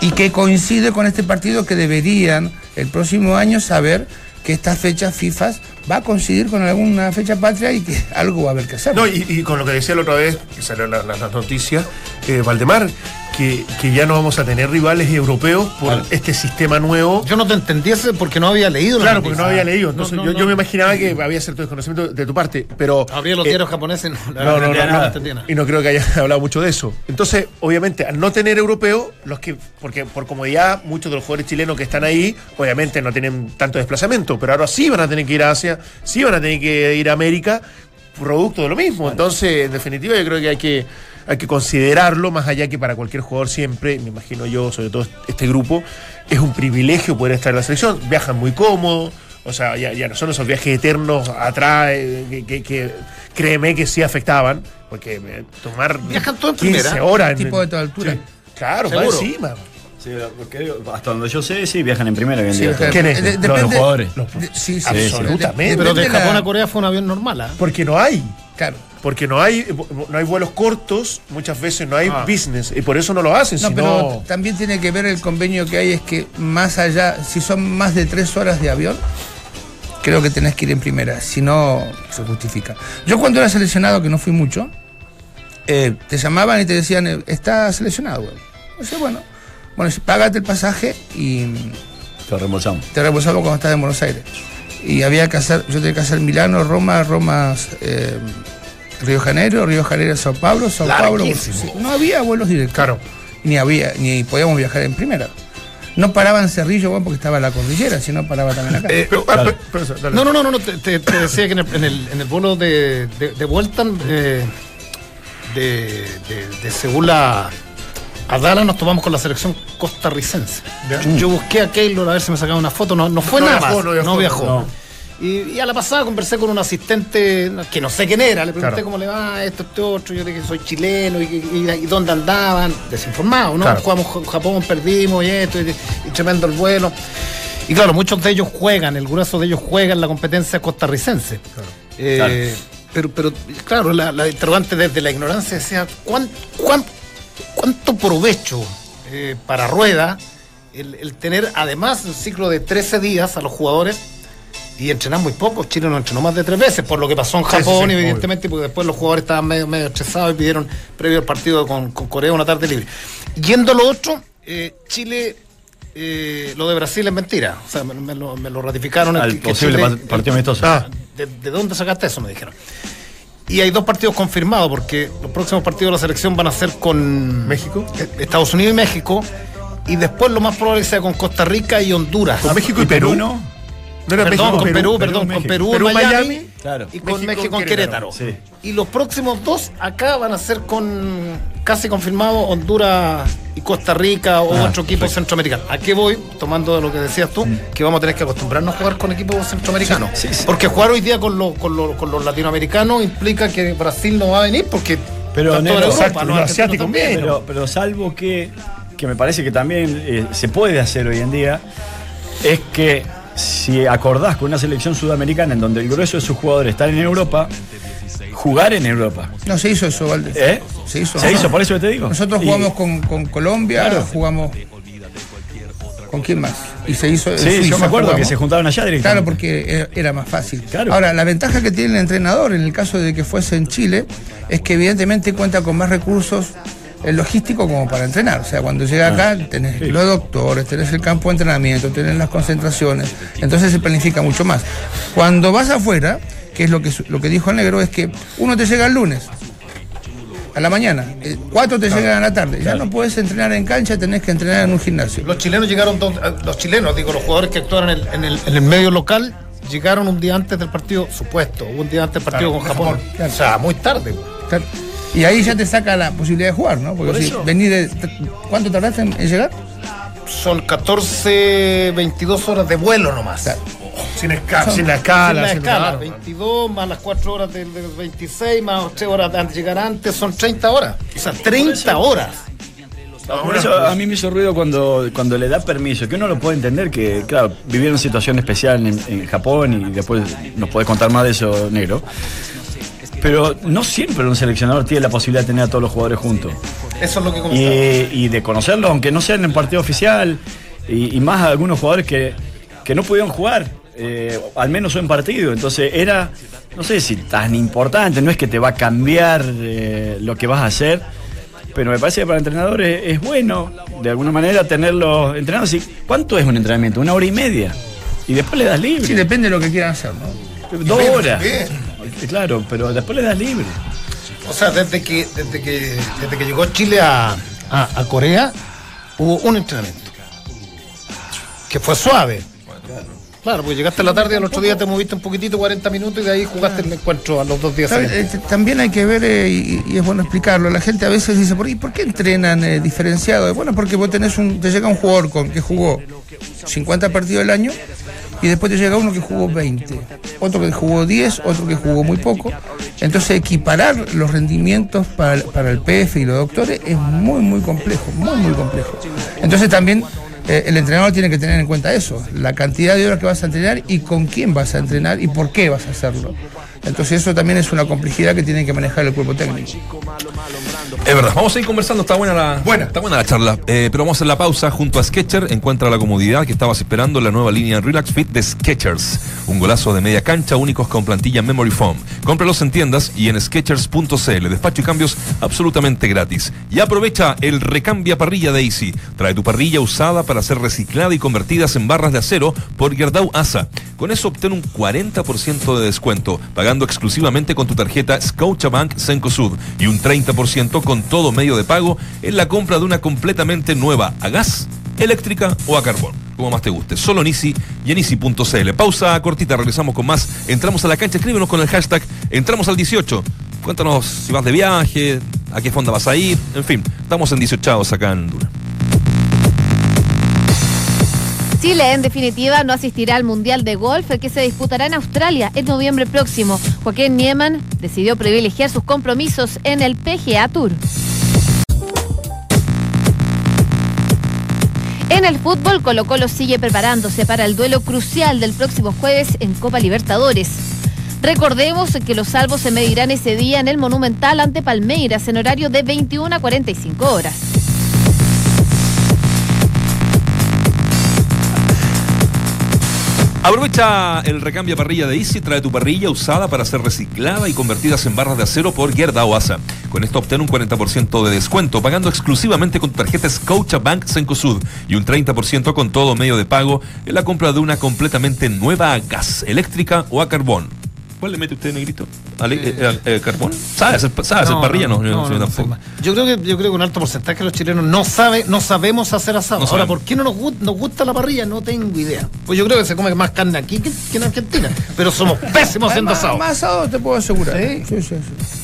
y que coincide con este partido que deberían el próximo año saber que esta fecha FIFA va a coincidir con alguna fecha patria y que algo va a haber que hacer. No, y, con lo que decía la otra vez, que salió la, la- la noticia, eh, Valdemar, que, que ya no vamos a tener rivales europeos por este sistema nuevo. Yo no te entendiese porque no había leído la Claro, porque no había leído. Entonces, No, no, yo, no. yo me imaginaba que había cierto desconocimiento de tu parte, pero. Abría los eh, diarios japoneses no, No, verdad no, que no, no nada. nada. Y no creo que haya hablado mucho de eso. Entonces, obviamente, al no tener europeo, los que, porque por comodidad, muchos de los jugadores chilenos que están ahí, obviamente no tienen tanto desplazamiento, pero ahora sí van a tener que ir a Asia, sí van a tener que ir a América, producto de lo mismo. Entonces, en definitiva, yo creo que hay que hay que considerarlo, más allá que para cualquier jugador siempre, me imagino yo, sobre todo este grupo, es un privilegio poder estar en la selección. Viajan muy cómodos, o sea, ya, ya no son esos viajes eternos atrás, eh, que, que- que créeme que sí afectaban, porque eh, tomar Viajan todo en 15 primera. horas. en- tipo de toda altura. Sí, claro, va Seguro. encima. Sí, porque hasta donde yo sé, sí, viajan en primera Sí, día. ¿Quién es? de- Los depende- jugadores. Los- de- sí, sí, Absolutamente. Pero de depende Japón la- a Corea fue un avión normal, ¿ah? Porque no hay. Claro. Porque no hay, no hay vuelos cortos, muchas veces no hay Ah. business, y por eso no lo hacen, No, sino... pero también tiene que ver el convenio que hay, es que más allá, si son más de tres horas de avión, creo que tenés que ir en primera, si no se justifica. Yo cuando era seleccionado, que no fui mucho, eh, te llamaban y te decían, eh, está seleccionado, güey. O sea, bueno, bueno, págate el pasaje y Te reembolsamos. te reembolsamos cuando estás en Buenos Aires. Y había que hacer, yo tenía que hacer Milano, Roma, Roma, eh, Río de Janeiro, Río de Janeiro, Sao Paulo, Sao Paulo. No había vuelos directos. Claro. Ni había, ni podíamos viajar en primera. No paraba en Cerrillo, bueno, porque estaba la cordillera, sino paraba también acá. Eh, pero- pero- pero eso, dale. No, no, no, no, no, te, te- te decía que en el, en el, en el vuelo de, de, de vuelta eh, de, de, de Seúl a, a Dallas nos tomamos con la selección costarricense. Ya. Yo busqué a Keylor a ver si me sacaba una foto, no, no fue No nada viajó, más, no no viajó, viajó. no. Y, y a la pasada conversé con un asistente que no sé quién era, le pregunté Claro. cómo le va esto, este otro, yo le dije soy chileno y, y- y dónde andaban, desinformados, ¿no? Claro. Jugamos con Japón, perdimos y esto, y, tremendo el vuelo. Y claro, muchos de ellos juegan, el grueso de ellos juegan la competencia costarricense. Eh, Claro. Pero, pero, claro, la, la interrogante desde la ignorancia decía, ¿cuán- cuán- ¿cuánto provecho eh, para Rueda el, el tener además un ciclo de 13 días a los jugadores y entrenar muy poco? Chile no entrenó más de tres veces, por lo que pasó en Sí, sí, Japón, sí, evidentemente, porque después los jugadores estaban medio, medio estresados y pidieron previo al partido con, con Corea una tarde libre. Yendo a lo otro, eh, Chile... eh, lo de Brasil es mentira. O sea, me, me lo, me lo ratificaron. Al que- que posible Chile- partido amistoso. Ah, ¿de, de dónde sacaste eso? Me dijeron. Y hay dos partidos confirmados, porque los próximos partidos de la selección van a ser con México. eh, Estados Unidos y México. Y después lo más probable sea con Costa Rica y Honduras. Con México y Perú. ¿no? No era Perdón, México, con Perú, Perú, perdón, con. Perú, Perú, en Miami, Miami. Claro. y con México, en Querétaro. Sí. Y los próximos dos acá van a ser con casi confirmado Honduras y Costa Rica o Ah, otro equipo centroamericano. ¿A qué voy? Tomando lo que decías tú, que vamos a tener que acostumbrarnos a jugar con equipos centroamericanos. Sí, sí. Porque jugar hoy día con, los- con, los- con los latinoamericanos implica que Brasil no va a venir porque Pero, Nero, Europa, los asiáticos también. pero salvo que, que me parece que también eh, se puede hacer hoy en día, es que si acordás con una selección sudamericana en donde el grueso de sus jugadores están en Europa, jugar en Europa. No se hizo eso, Valdés. ¿Eh? Se hizo. Se hizo, por eso que te digo. Nosotros Y- jugamos con, con Colombia, Claro. jugamos. ¿Con quién más? Y se hizo. Sí, yo me acuerdo que se juntaban allá directamente. Claro, porque era- era más fácil. Claro. Ahora, la ventaja que tiene el entrenador en el caso de que fuese en Chile es que evidentemente cuenta con más recursos eh, logísticos como para entrenar. O sea, cuando llega acá tenés sí. los doctores, tenés el campo de entrenamiento, tenés las concentraciones, entonces se planifica mucho más. Cuando vas afuera, que es lo que, lo que dijo el negro, es que uno te llega el lunes. A la mañana, eh, cuatro te llegan a la tarde. Ya no puedes entrenar en cancha, tenés que entrenar en un gimnasio. Los chilenos llegaron, eh, los chilenos, digo, los jugadores que actuaron en el, en el- en el medio local, llegaron un día antes del partido, supuesto, un día antes del partido Claro, con Japón. O sea, muy tarde. Y ahí ya te saca la posibilidad de jugar, ¿no? Porque Por si eso. venís de. ¿Cuánto tardaste en, en llegar? Son 14, 22 horas de vuelo nomás. Claro. Sin, esca- sin la Sin escala. la sin- escala, claro. 22 más las 4 horas del, del 26 más 3 horas de antes de llegar antes, son 30 horas. O sea, 30 horas. Por eso a mí me hizo ruido cuando, cuando le da permiso, que uno lo puede entender, que claro, vivieron una situación especial en, en Japón y después nos puede contar más de eso, negro. Pero no siempre un seleccionador tiene la posibilidad de tener a todos los jugadores juntos. Eso es lo que Y, y de conocerlos, aunque no sean en partido oficial, y, y más a algunos jugadores que, que no pudieron jugar, eh, al menos en partido. Entonces era, no sé si tan importante, no es que te va a cambiar eh, lo que vas a hacer, pero me parece que para entrenadores es bueno, de alguna manera, tenerlos entrenados. Y, ¿Cuánto es un entrenamiento? Una hora y media. Y después le das libre. Sí, depende de lo que quieran hacer, ¿no? Dos horas. bien. Claro, pero después le das libre. O sea, desde que, desde que, desde que llegó Chile a, a- a Corea, hubo un entrenamiento. Que fue suave. Claro, porque llegaste a la tarde y al otro día te moviste un poquitito, 40 minutos, y de ahí jugaste el encuentro a los dos días. Eh, t- También hay que ver, eh, y, y es bueno explicarlo, la gente a veces dice, ¿por, ¿y por qué entrenan eh, diferenciado? Bueno, porque vos tenés un, te llega un jugador con que jugó 50 partidos al año y después te llega uno que jugó 20, otro que jugó 10, otro que jugó muy poco. Entonces equiparar los rendimientos para, para el PF y los doctores es muy, muy complejo, muy, muy complejo. Entonces también eh, el entrenador tiene que tener en cuenta eso, la cantidad de horas que vas a entrenar y con quién vas a entrenar y por qué vas a hacerlo. Entonces eso también es una complejidad que tiene que manejar el cuerpo técnico. Es verdad, vamos a ir conversando, está buena la, Buena. Está buena la charla. Eh, pero vamos a hacer la pausa junto a Sketcher. Encuentra la comodidad que estabas esperando en la nueva línea Relax Fit de Sketchers. Un golazo de media cancha únicos con plantilla Memory Foam. Cómpralos en tiendas y en Sketchers.cl. Despacho y cambios absolutamente gratis. Y aprovecha el recambia parrilla de Easy. Trae tu parrilla usada para ser reciclada y convertidas en barras de acero por Gerdau ASA. Con eso obtén un 40% de descuento, pagando exclusivamente con tu tarjeta Scotiabank Cencosud y un 30% con todo medio de pago en la compra de una completamente nueva a gas, eléctrica o a carbón, como más te guste. Solo en Easy y en Easy.cl. Pausa cortita, regresamos con más. Entramos a la cancha, escríbenos con el hashtag Entramos al 18. Cuéntanos si vas de viaje, a qué fonda vas a ir, en fin, estamos en 18 acá en Dura. Chile, en definitiva, no asistirá al Mundial de Golf que se disputará en Australia en noviembre próximo. Joaquín Nieman decidió privilegiar sus compromisos en el PGA Tour. En el fútbol, Colo Colo sigue preparándose para el duelo crucial del próximo jueves en Copa Libertadores. Recordemos que los salvos se medirán ese día en el Monumental ante Palmeiras en horario de 21 a 45 horas. Aprovecha el recambio parrilla de Easy, trae tu parrilla usada para ser reciclada y convertidas en barras de acero por Gerda Oasa. Con esto obtén un 40% de descuento pagando exclusivamente con tu tarjeta Scotiabank Cencosud y un 30% con todo medio de pago en la compra de una completamente nueva a gas, eléctrica o a carbón. ¿Cuál le mete usted, negrito? ¿Ale- eh, eh, eh, ¿Carbón? ¿Sabe hacer, sabe hacer parrilla? No, yo no, tampoco. Yo creo que yo creo que un alto porcentaje de los chilenos no sabe, no sabemos hacer asado. Ahora. ¿por qué no nos, gu- nos gusta la parrilla? No tengo idea. Pues yo creo que se come más carne aquí que, que en Argentina. Pero somos pésimos haciendo asado. Más asado te puedo asegurar. ¿Sí? Sí, sí, sí.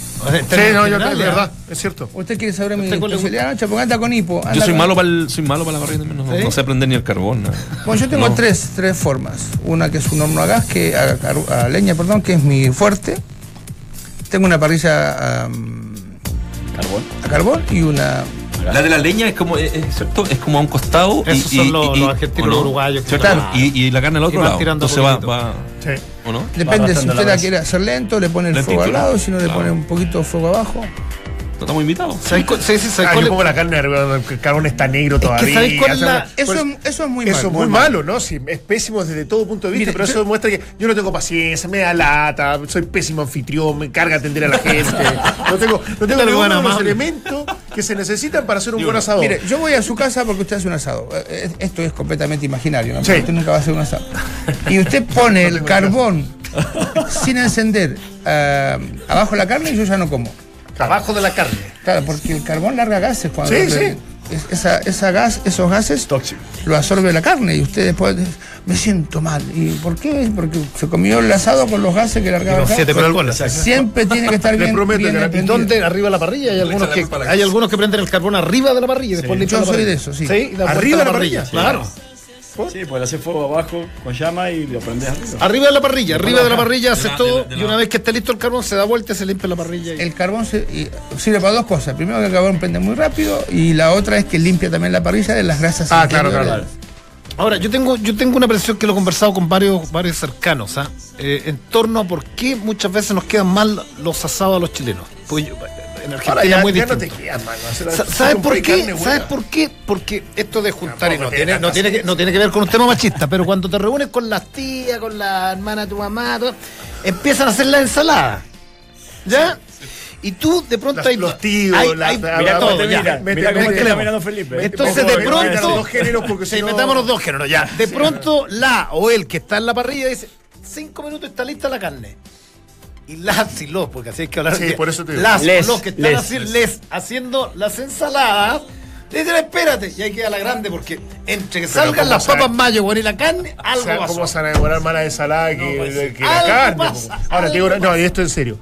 Sí, no, yo es verdad. es cierto. ¿Usted quiere saber mi ¿Usted cuál le especialidad? Noche, porque anda con hipo. Yo soy malo para el, soy malo para la parrilla también, no, ¿Sí? no sé aprender ni el carbón. nada. Bueno, yo tengo No. tres, tres formas. Una que es un horno a gas, que a, a- a leña, perdón, que es mi fuerte. Tengo una parrilla am, Carbón. a carbón y una. La de la leña es como, es, cierto, es como a un costado. y- Esos y- son los- y- los ¿o argentinos, no? los uruguayos que están- Y, y la carne al Y otro lado. Entonces va, va. Sí. ¿O no? Depende si usted la quiere hacer lento, le pone el Lentito, fuego al lado, si no le pone un poquito de fuego abajo. Estamos invitados. ¿Sabes cu- sí, sí, ¿sabes Ah, yo pongo la carne el carbón está negro todavía. ¿sabes cuál es la- o sea, Eso, pues, es- eso es muy eso malo. es muy malo, ¿no? Sí, es pésimo desde todo punto de vista, Mire, pero yo- eso demuestra que yo no tengo paciencia, me da lata, soy pésimo anfitrión, me carga atender a la gente. No tengo, no tengo ninguno de los elementos que se necesitan para hacer un buen asador. Mire, yo voy a su casa porque usted hace un asado. Eh, eh, Esto es completamente imaginario, ¿no? Sí. Usted nunca va a hacer un asado. Y usted pone el carbón sin encender ah, abajo la carne y yo ya no como. Abajo de la carne. Claro, porque el carbón larga gases cuando Sí, le- sí. es- esa, esa gas, esos gases Tóxico. lo absorbe la carne y usted después dice, me siento mal. ¿Y por qué? Porque se comió el asado con los gases que largaba Con el gas. siete personas. Siempre tiene que estar Le bien, prometo bien que la- ¿Y prendido. dónde? Arriba de la parrilla. Hay algunos, que, hay algunos que prenden el carbón arriba de la parrilla y después Sí. limpian Yo soy parrilla. de eso, sí. vuelta Arriba de la parrilla. Claro. Sí, pues le hace fuego abajo con llama y lo prendes arriba. Arriba de la parrilla, arriba de la parrilla hace De la- todo la- y una vez que esté listo el carbón se da vuelta y se limpia la parrilla. y- El carbón se- y- sirve para dos cosas. Primero que el carbón prende muy rápido y la otra es que limpia también la parrilla de las grasas. Ah, claro, claro. Ahora, yo tengo, yo tengo una presión que lo he conversado con varios, varios cercanos, ¿ah? Eh, en torno a por qué muchas veces nos quedan mal los asados a los chilenos. Pues yo- en Argentina Ahora ya, es muy ya no te mano. ¿Sabes por qué? ¿Sabes por qué? Porque esto de juntar y no tiene, no, tiene que, no tiene que ver con un tema machista, pero cuando te reúnes con las tías, con la hermana de tu mamá, todo, empiezan a hacer la ensalada. ¿Ya? Y tú de pronto Las- hay los tíos, hay- la- hay- mira la- todo, mete- ya. Mira, mete- mira cómo está mirando Felipe. Entonces de pronto los dos géneros porque sí, si no- metamos los dos géneros ya. De pronto la o el que está en la parrilla dice cinco minutos está lista la carne. Y las y los, porque así hay que hablar. Sí, de- por eso te digo. Las o Les, los que están les. así, les haciendo las ensaladas. Dicen, espérate, y ahí queda la grande porque entre que Pero salgan ¿cómo las sabe? papas mayo bueno, y la carne, O algo sea, pasó. ¿Cómo se van a demorar más la ensalada que, No, pues, que la algo carne? pasa, po? Ahora te digo, no, y esto en serio.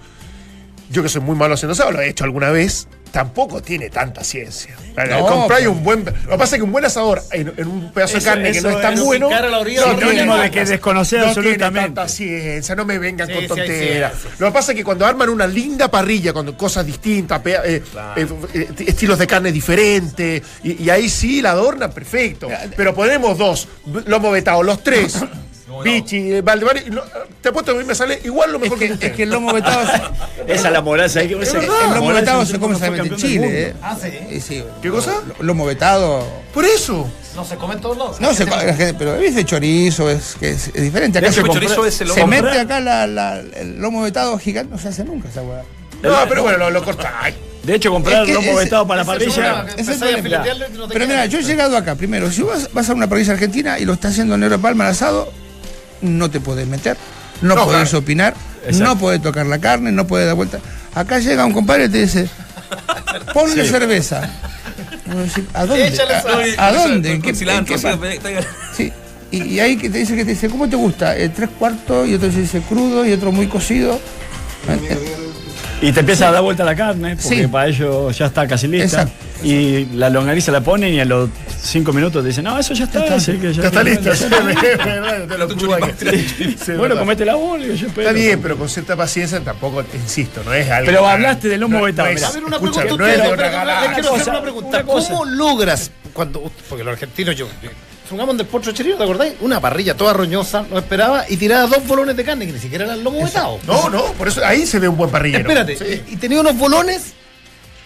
Yo que soy muy malo haciendo asado, lo he hecho alguna vez, tampoco tiene tanta ciencia. No, Compráis pero- un buen. Lo que pasa es que un buen asador en, en un pedazo Eso- de carne que no es tan bueno. la orilla no de tiene que desconocer no absolutamente. Tiene tanta ciencia, no me vengan Sí, con sí tonteras. Lo que pasa es que cuando arman una linda parrilla con cosas distintas, eh, eh, eh, estilos de carne diferentes, y, y ahí sí la adornan perfecto. Pero ponemos dos, lomo vetado, los tres. Vichy, eh, Valdemar, y lo- te apuesto que a mí me sale igual lo Es mejor que, que, usted. es que el lomo vetado, Esa es la moral, ¿sabes qué? Es Esa- verdad. el lomo vetado es se come solamente en Chile. ¿eh? Ah, sí. Sí, ¿Qué cosa? lo- Lomo vetado. Por eso. No se come en todos lados. No, se, gente- pero es de chorizo, es, que es, es diferente. Acá se, el chorizo es el se mete acá la, la- el lomo vetado gigante, no se hace nunca esa weá. No, pero bueno, lo, lo cortáis. De hecho, comprar Es que lomo ese- vetado para la es el parrilla. que es el problema. no Pero mira, yo he llegado acá, primero, si vas, vas a una parrilla argentina y lo está haciendo Negro Palma al asado, no te podés meter, no, No, podés claro. opinar, Exacto. no podés tocar la carne, no podés dar vuelta. Acá llega un compadre y te dice, ponle cerveza. ¿A dónde? ¿A, dónde? ¿En qué, en qué sí. Y, y ahí que te dice que te dice, ¿cómo te gusta? Eh, tres cuartos y otro dice crudo y otro muy cocido. Y te empieza a dar vuelta la carne, porque Sí. para ello ya está casi lista. Exacto. Y la longaniza la ponen y a los cinco minutos te dicen, no, eso ya está. sí, que Ya está listo. Bueno, comete la bola y yo espero. Está bien, pero con cierta paciencia tampoco, insisto, no es algo. Pero hablaste del lomo no- vetado, no es- mirá. A ver, una escucha, pregunta. ¿Cómo logras cuando porque los argentinos yo, yo Supongamos del potro cherino, ¿te acordáis? Una parrilla toda roñosa, no esperaba, y tiraba dos bolones de carne, que ni siquiera eran lomo vetado. No, no, por eso ahí se ve un buen parrillero. Espérate, y tenía unos bolones,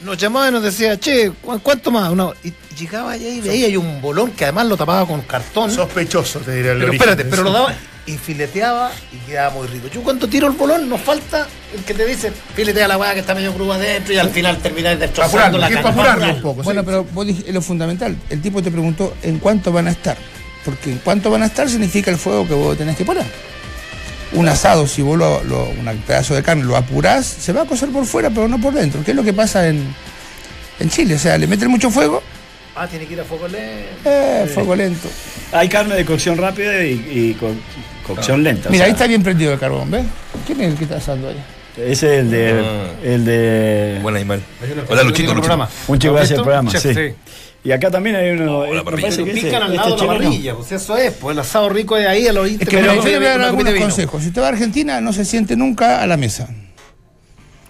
nos llamaba y nos decía, che, ¿cu- ¿cuánto más? Una- y, y llegaba allá y veía y un bolón que además lo tapaba con cartón. Sospechoso, te diría el pero espérate, pero lo daba y fileteaba y quedaba muy rico. Yo cuando tiro el bolón, nos falta el que te dice, filetea la weá que está medio cruda adentro y al final termináis destrozando la carne. Para un poco. Bueno, sí. pero vos dijiste lo fundamental. El tipo te preguntó en cuánto van a estar. Porque en cuánto van a estar significa el fuego que vos tenés que poner. Un asado, si vos lo, lo- un pedazo de carne lo apurás, se va a cocer por fuera, pero no por dentro. ¿Qué es lo que pasa en, en Chile? O sea, le meten mucho fuego, Ah, tiene que ir a fuego lento. eh, fuego lento. Hay carne de cocción rápida y, y co- cocción lenta. o Mira, sea, ahí está bien prendido el carbón, ¿ves? ¿Quién es el que está asando ahí? Ese es el de. Ah. El de. Buen animal. Hola, Luchito, Luchito. Un chico que hace el programa, sí. Y acá también hay uno. eh, me parrilla. Pero pican al este lado de la parrilla, pues eso es, pues el asado rico es ahí a los 20 Es que minutos yo le voy a de dar algunos de consejos. Si usted va a Argentina, no se siente nunca a la mesa.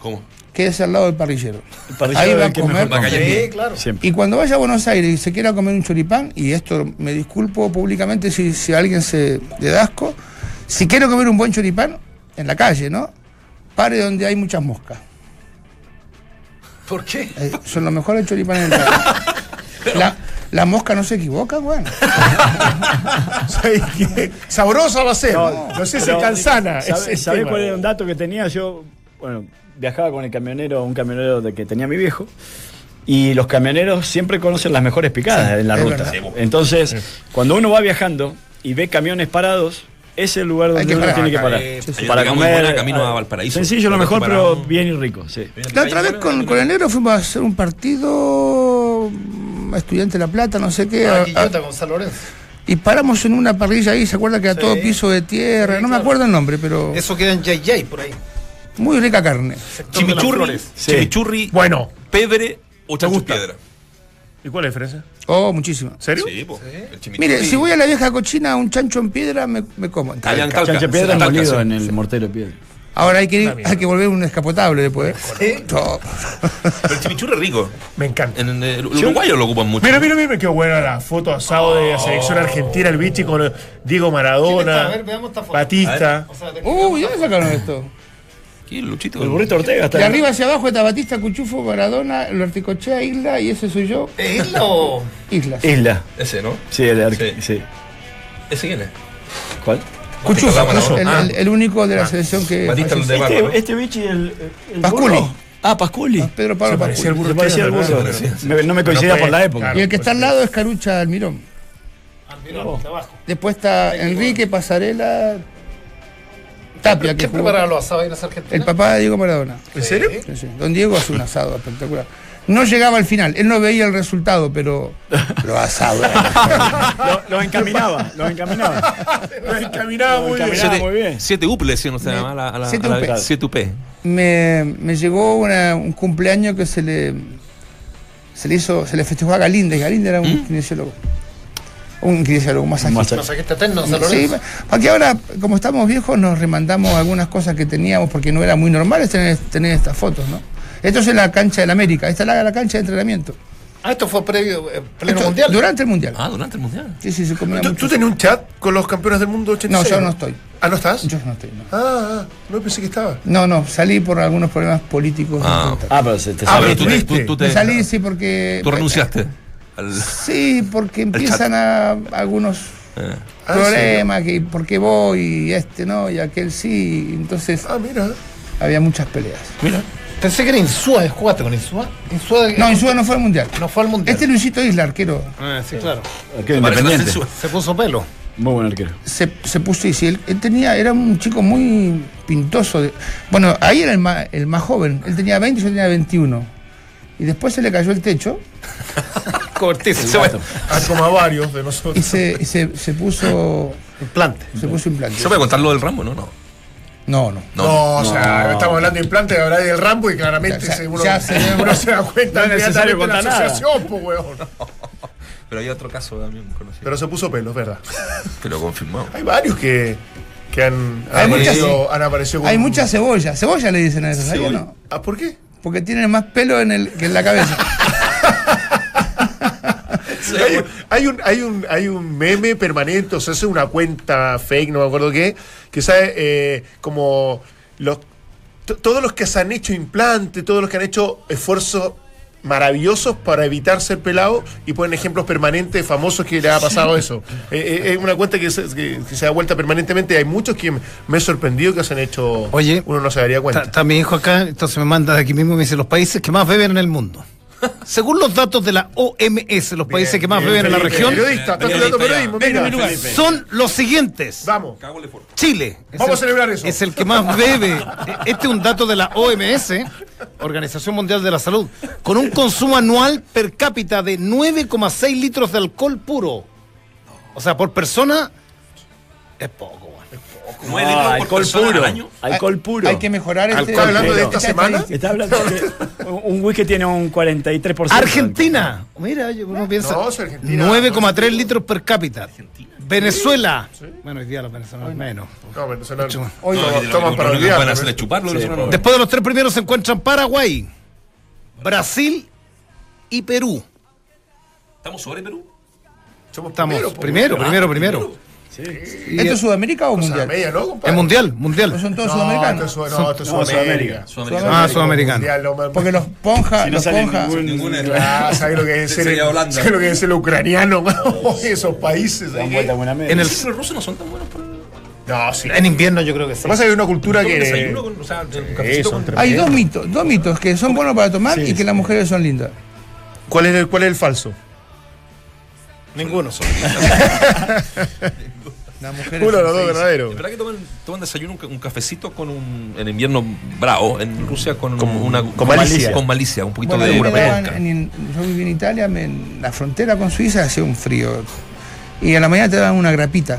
¿Cómo? Quédese al lado del parrillero. El parrillero Ahí va a comer. Sí, claro. Siempre. Y cuando vaya a Buenos Aires y se quiera comer un choripán, y esto me disculpo públicamente si, si alguien se le da asco, si quiero comer un buen choripán, en la calle, ¿no? Pare donde hay muchas moscas. ¿Por qué? Eh, son los mejores choripanes del país. La, la mosca no se equivoca, bueno. Sabrosa va a ser. No, sé si Pero, calzana. ese ¿Sabes es sabe tema. cuál era un dato que tenía? Yo, bueno, viajaba con el camionero, un camionero de que tenía mi viejo. Y los camioneros siempre conocen las mejores picadas en la ruta. verdad. Entonces, cuando uno va viajando y ve camiones parados, es el lugar donde uno tiene que parar. hay una Para comer. camino a Valparaíso. Sencillo, lo Lo mejor, pero bien y rico. Sí. La otra vez con, con el negro fuimos a hacer un partido estudiante La Plata, no sé qué. Ah, a- Quillota, a- Gonzalo Lorenzo. y paramos en una parrilla ahí, ¿se acuerda que a Sí. todo piso de tierra? Sí, no me acuerdo el nombre, pero Eso queda en Yay Yay, por ahí. muy rica carne. Chimichurri. Sí. chimichurri, Bueno, pebre o chancho piedra. ¿y cuál es la diferencia? Oh, muchísimo. ¿Serio? Sí. El chimichurri. Mire, si voy a la vieja cochina, un chancho en piedra, me, me como. Allá en Talca. Piedra En molido sí. en el mortero de piedra. Ahora hay que ir, hay que volver un escapotable después. Todo. Pero el chimichurri es rico. Me encanta. En, en el uruguayo lo ocupan mucho. Mira, mira, mira, qué buena la foto asado de la selección argentina, el bichi con Diego ¿Quién? Maradona, A ver, veamos esta foto. Batista. O sea, Uy, ¿dónde sacaron esto? ¿Qué, Luchito? El burrito Ortega está De arriba hacia abajo está Batista, Cuchufo, Maradona, lo articochea, Isla, y ese soy yo, ¿Es isla o...? Islas. Isla. Ese, ¿no? Sí, el Sí. sí. ¿Ese quién es? ¿Cuál? Cuchufo, Batista, el, Maradona. el- el único de la selección que. Batista, de ¿no? Este, este bichi, el, el Pasculi. burro. Ah, Pasculi. Pedro Pablo al Pasculi. burro. Se parecía al Ortega, burro. ¿verdad? Me- no me coincidía No por la época. claro. Y el que está al lado es Carucha Almirón. Almirón, de abajo. Después está Enrique Pasarela Tapia, que ¿Quién jugó- prepara los asados ahí en las Argentinas? el papá de Diego Maradona. ¿En serio? Sí, sí. Don Diego hace un asado espectacular. No llegaba al final, él no veía el resultado, pero lo asado. Lo, lo encaminaba, lo encaminaba. Lo encaminaba muy bien. encaminaba. Muy bien. siete UP le decían ustedes a la, a la, Siete a la- UP. siete UP. me, me llegó una- un cumpleaños que se le se le hizo, se le festejó a Galíndez. Galíndez era un kinesiólogo. Un kinesiólogo, un masajista. Sí, porque ahora, como estamos viejos, nos remandamos algunas cosas que teníamos porque no era muy normal tener, tener estas fotos, ¿no? Esto es en la cancha del América, esta es la, la cancha de entrenamiento. Ah, esto fue previo, eh, pleno Esto, mundial. Durante el mundial. Ah, durante el mundial. Sí, sí, se comía ¿Tú, tenías un chat con los campeones del mundo 86? No, yo no estoy. ¿Ah, no estás? Yo no estoy, no. Ah, ah, no pensé que estaba. No, no, salí por algunos problemas políticos. Ah. Ah, pero se te Ah, pero tú, tú, tú te- Me salí, sí, porque... tú renunciaste. Al, Sí, porque empiezan a algunos eh. Ah, problemas, que por qué voy y este no, y aquel sí. Entonces Ah, mira. había muchas peleas. Mira. Pensé que era Insúa, ¿jugaste con Insúa? Insúa No, Insúa no fue al mundial. no fue al mundial. Este Luisito Isla, arquero, Ah, sí, claro. Arquero independiente. Se puso pelo. Muy buen arquero. se, se puso y si él, él tenía, era un chico muy pintoso. de- bueno, ahí era el más, el más joven. Él tenía 20 y yo tenía 21. Y después se le cayó el techo Cortizo. Ah, como a varios de y nosotros. se, y se, se puso Implante. se puso implante. ¿Se puede contar lo del Rambo? No, no. No, no. No, o sea, No. estamos hablando de implantes, habrá del Rambo y claramente Ya, ya, se- uno, ya se- uno se da cuenta No es necesario de la asociación, pues, weón. Pero hay otro caso también conocido. Pero se puso pelo, es verdad. Pero confirmado. Hay varios que, que han, Hay han muchas- aparecido, han aparecido con- Hay mucha cebolla. Cebolla le dicen a eso, ¿sabía o Cebolla. no? ¿Ah, por qué? Porque tienen más pelo en el, que en la cabeza. Hay, hay un, hay, un, hay un meme permanente, o sea, es una cuenta fake, no me acuerdo qué, que sabe eh, como los, to- todos los que se han hecho implante, todos los que han hecho esfuerzos maravillosos para evitar ser pelado y ponen ejemplos permanentes famosos que le ha pasado eso. Eh, eh, es una cuenta que se, que- que se da vuelta permanentemente. Hay muchos que me he sorprendido que se han hecho. Oye, uno no se daría cuenta. Está, mi hijo acá, entonces me manda de aquí mismo y me dice los países que más beben en el mundo. Según los datos de la OMS, los países que más bien, beben en la región periodista, está Periodista periodismo, mira. son los siguientes. Vamos. Chile. Vamos el- a celebrar eso. Es el que más bebe. Este es un dato de la OMS, Organización Mundial de la Salud, con un consumo anual per cápita de 9,6 litros de alcohol puro. O sea, por persona es poco. No, por alcohol al puro. año. Alcohol puro. Hay que mejorar este. ¿Está hablando de esta semana? Está hablando que un whisky tiene un 43%. de Argentina. Mira, yo- uno piensa. No, es Argentina. 9,3 litros per cápita. Venezuela. Bueno, hoy día los venezolanos menos. No, venezolano. Mucho más. Hoy No, toman para olvidar. pueden hacer es chuparlo. Sí. Después de los tres primeros se encuentran Paraguay, Brasil y Perú. ¿Estamos sobre Perú? Somos Estamos primero, po. primero, Ah, primero, primero. Y ¿Esto es Sudamérica o mundial? media, ¿no? Es mundial, ¿O mundial. son todos No, sudamericanos? esto es, no, esto es No, Sudamérica. Sudamericano. Ah, sudamericano. Mundial, no. Porque los ponja, Si no los sale ponja, ningún- Ah, ¿sabes lo que es Holanda. ¿sabes lo que es ser ucraniano? Esos países. Media. En el, Los rusos no son tan buenos. por- No, sí. en invierno yo creo que sí. Lo que pasa es que hay una cultura que. desayuno con- o sea, Sí, con- Hay dos mitos, dos mitos que son buenos para tomar Sí, y que sí. las mujeres son lindas. ¿Cuál es el, cuál es el falso? Ninguno son. Las mujeres Uno de los dos verdaderos. ¿Es verdad que toman, toman desayuno un, un cafecito con un. en invierno bravo, en Rusia con una. con malicia. Con malicia, un poquito Bueno, de vodka. en- en- yo viví en Italia, me- en la frontera con Suiza hacía un frío. Y a la mañana te daban una grapita.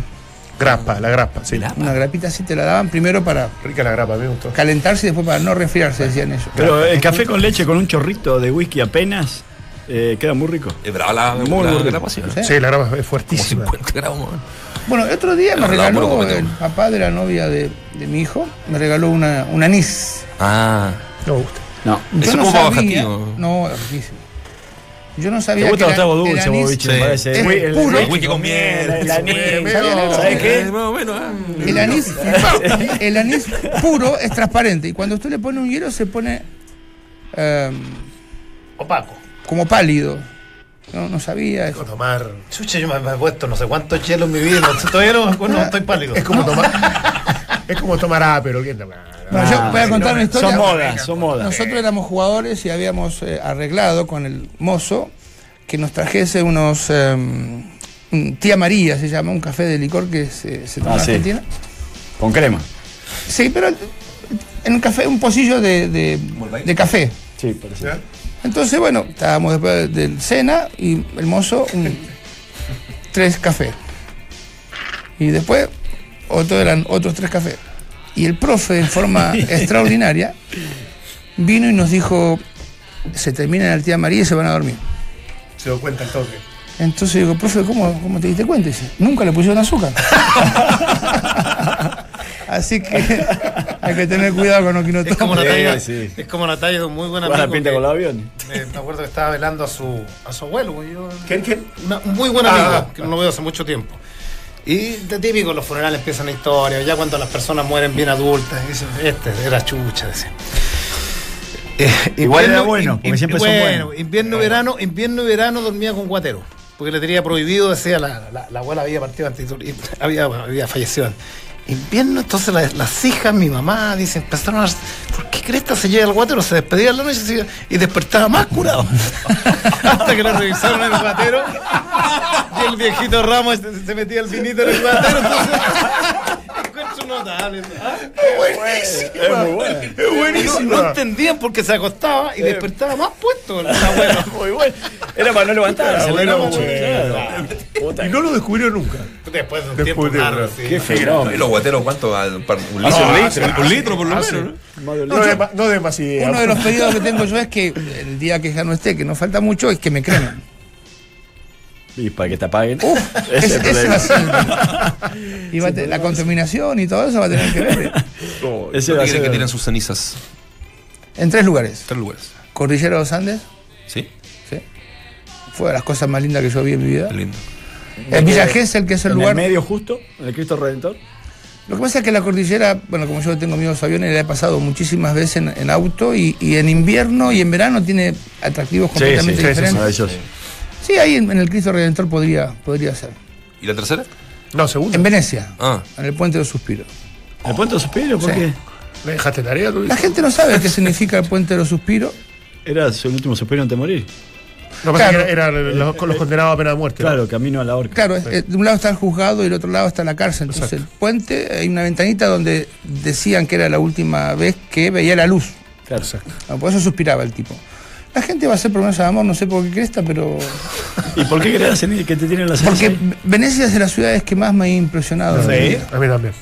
Grapa, la grapa, sí. Una grapita así te la daban primero para Rica la grapa, me gustó. calentarse y después para no resfriarse, decían ellos. Pero el café con leche con un chorrito de whisky apenas eh, queda muy rico. Es brava la, Muy la, la pasión. Sí. Sí, la grapa es Como fuertísima. 50 gramos. man. Bueno, el otro día me regaló el papá de la novia de, de mi hijo, me regaló una, un anís. Ah. No me gusta. No. Yo Eso no como sabía, bajativo. no, es riquísimo. Yo no Te sabía gusta que los tragos el dulces, anís Bobich, sí. es Muy- el puro. whisky Whisky con miel. El anís. ¿Sabes qué? más o menos, ah. El anís, el anís puro es transparente y cuando usted le pone un hielo se pone em, Opaco. Como pálido. No, no sabía eso. Tomar. Chucha, yo me, me he puesto no sé cuántos hielos en mi vida. no- Todavía no, no estoy pálido. Es como tomar. es como tomar apero. ¿quién te- Bueno, Ah, yo voy a contar no, una historia. Son modas, son modas. Nosotros éramos jugadores y habíamos eh, arreglado con el mozo que nos trajese unos. em, un tía María se llama, un café de licor que se, se toma Ah, en sí. Argentina. Con crema. Sí, pero en un café, un pocillo de, de, de café. Sí, parece. Entonces, bueno, estábamos después del cena y el mozo, un- tres cafés. Y después, otro eran otros tres cafés. Y el profe, en forma extraordinaria, vino y nos dijo: se termina el tía María y se van a dormir. Se dio cuenta el toque. Entonces digo, profe, ¿cómo, cómo te diste cuenta? Y dice, nunca le pusieron azúcar. Así que hay que tener cuidado con lo que uno Es como toma. la talla, Sí, sí. es como la talla de un muy buen amigo. pinta que- con los aviones. me, me acuerdo que estaba velando a su, a su abuelo. yo- ¿Quién, quién? una- un muy buen amigo, ah, que no lo veo hace mucho tiempo. Y de típico, los funerales empiezan historias, ya cuando las personas mueren bien adultas, dicen, este era chucha, decían. Eh, Igual era invierno- bueno, in- porque in- siempre son bueno, buenos. Invierno, verano, invierno y verano dormía con guatero. Porque le tenía prohibido, decía, la, la, la abuela había partido antes, había, había fallecido. Invierno, entonces las, hijas, mi mamá, dicen, empezaron a. ¿Por qué cresta se llega al guatero? Se despedía en la noche y despertaba más curado. Hasta que le revisaron el guatero y el viejito Ramos se, metía el vinito en el guatero. Notable. Es muy bueno. Es buenísimo. No, no entendían por qué se acostaba y despertaba más puesto. Está bueno. Muy bueno. Era para no levantarse. Era era bueno, mucho. bueno. Claro. Y no lo descubrió nunca. Después de un Después tiempo de- largo, sí. Qué ¿Y fenómeno. los guateros cuánto? Ah, Un, par- un Ah, litro, sí, un litro, un sí. litro por lo Ah, menos. ¿no? No, de, ma- no de más idea. Uno de los pedidos que tengo yo es que el día que ya no esté, que no falta mucho, es que me cremen. Y para que te apaguen. Ese, Ese es el ese va a problema. ser. Y va a te- la contaminación y todo eso va a tener que ver Ese ¿Dónde va a quieren que ser. tienen sus cenizas? en tres lugares. Tres lugares. Cordillera de los Andes, ¿Sí? ¿sí? fue de las cosas más lindas que yo vi en mi vida. Lindo. En Villa Gesell, que es el En lugar. el medio justo, en el Cristo Redentor. Lo que pasa es que la cordillera, bueno, como yo tengo amigos aviones, la he pasado muchísimas veces en, en auto y, y en invierno y en verano tiene atractivos completamente sí, sí, diferentes. maravilloso. Sí, ahí en, en el Cristo Redentor podría, podría ser. ¿Y la tercera? No, segundo. En Venecia, Ah, en el Puente de los Suspiros. ¿El puente de suspiro? ¿Por Sí. qué? ¿Le dejaste tarea tú? La gente no sabe qué significa el Puente de los Suspiros. Era su último suspiro antes de morir. No, pasa Claro. que era, era los, con los condenados a pena de muerte. ¿no? Claro, camino a la horca. Claro, eh, de un lado está el juzgado y del otro lado está la cárcel. Entonces, el puente, hay una ventanita donde decían que era la última vez que veía la luz. Claro. Ah, Por eso suspiraba el tipo. La gente va a hacer promesa de amor, no sé por qué cresta, pero. ¿Y por qué crees que te tienen las Porque Venecia es de las ciudades que más me ha impresionado. vida. A mí también.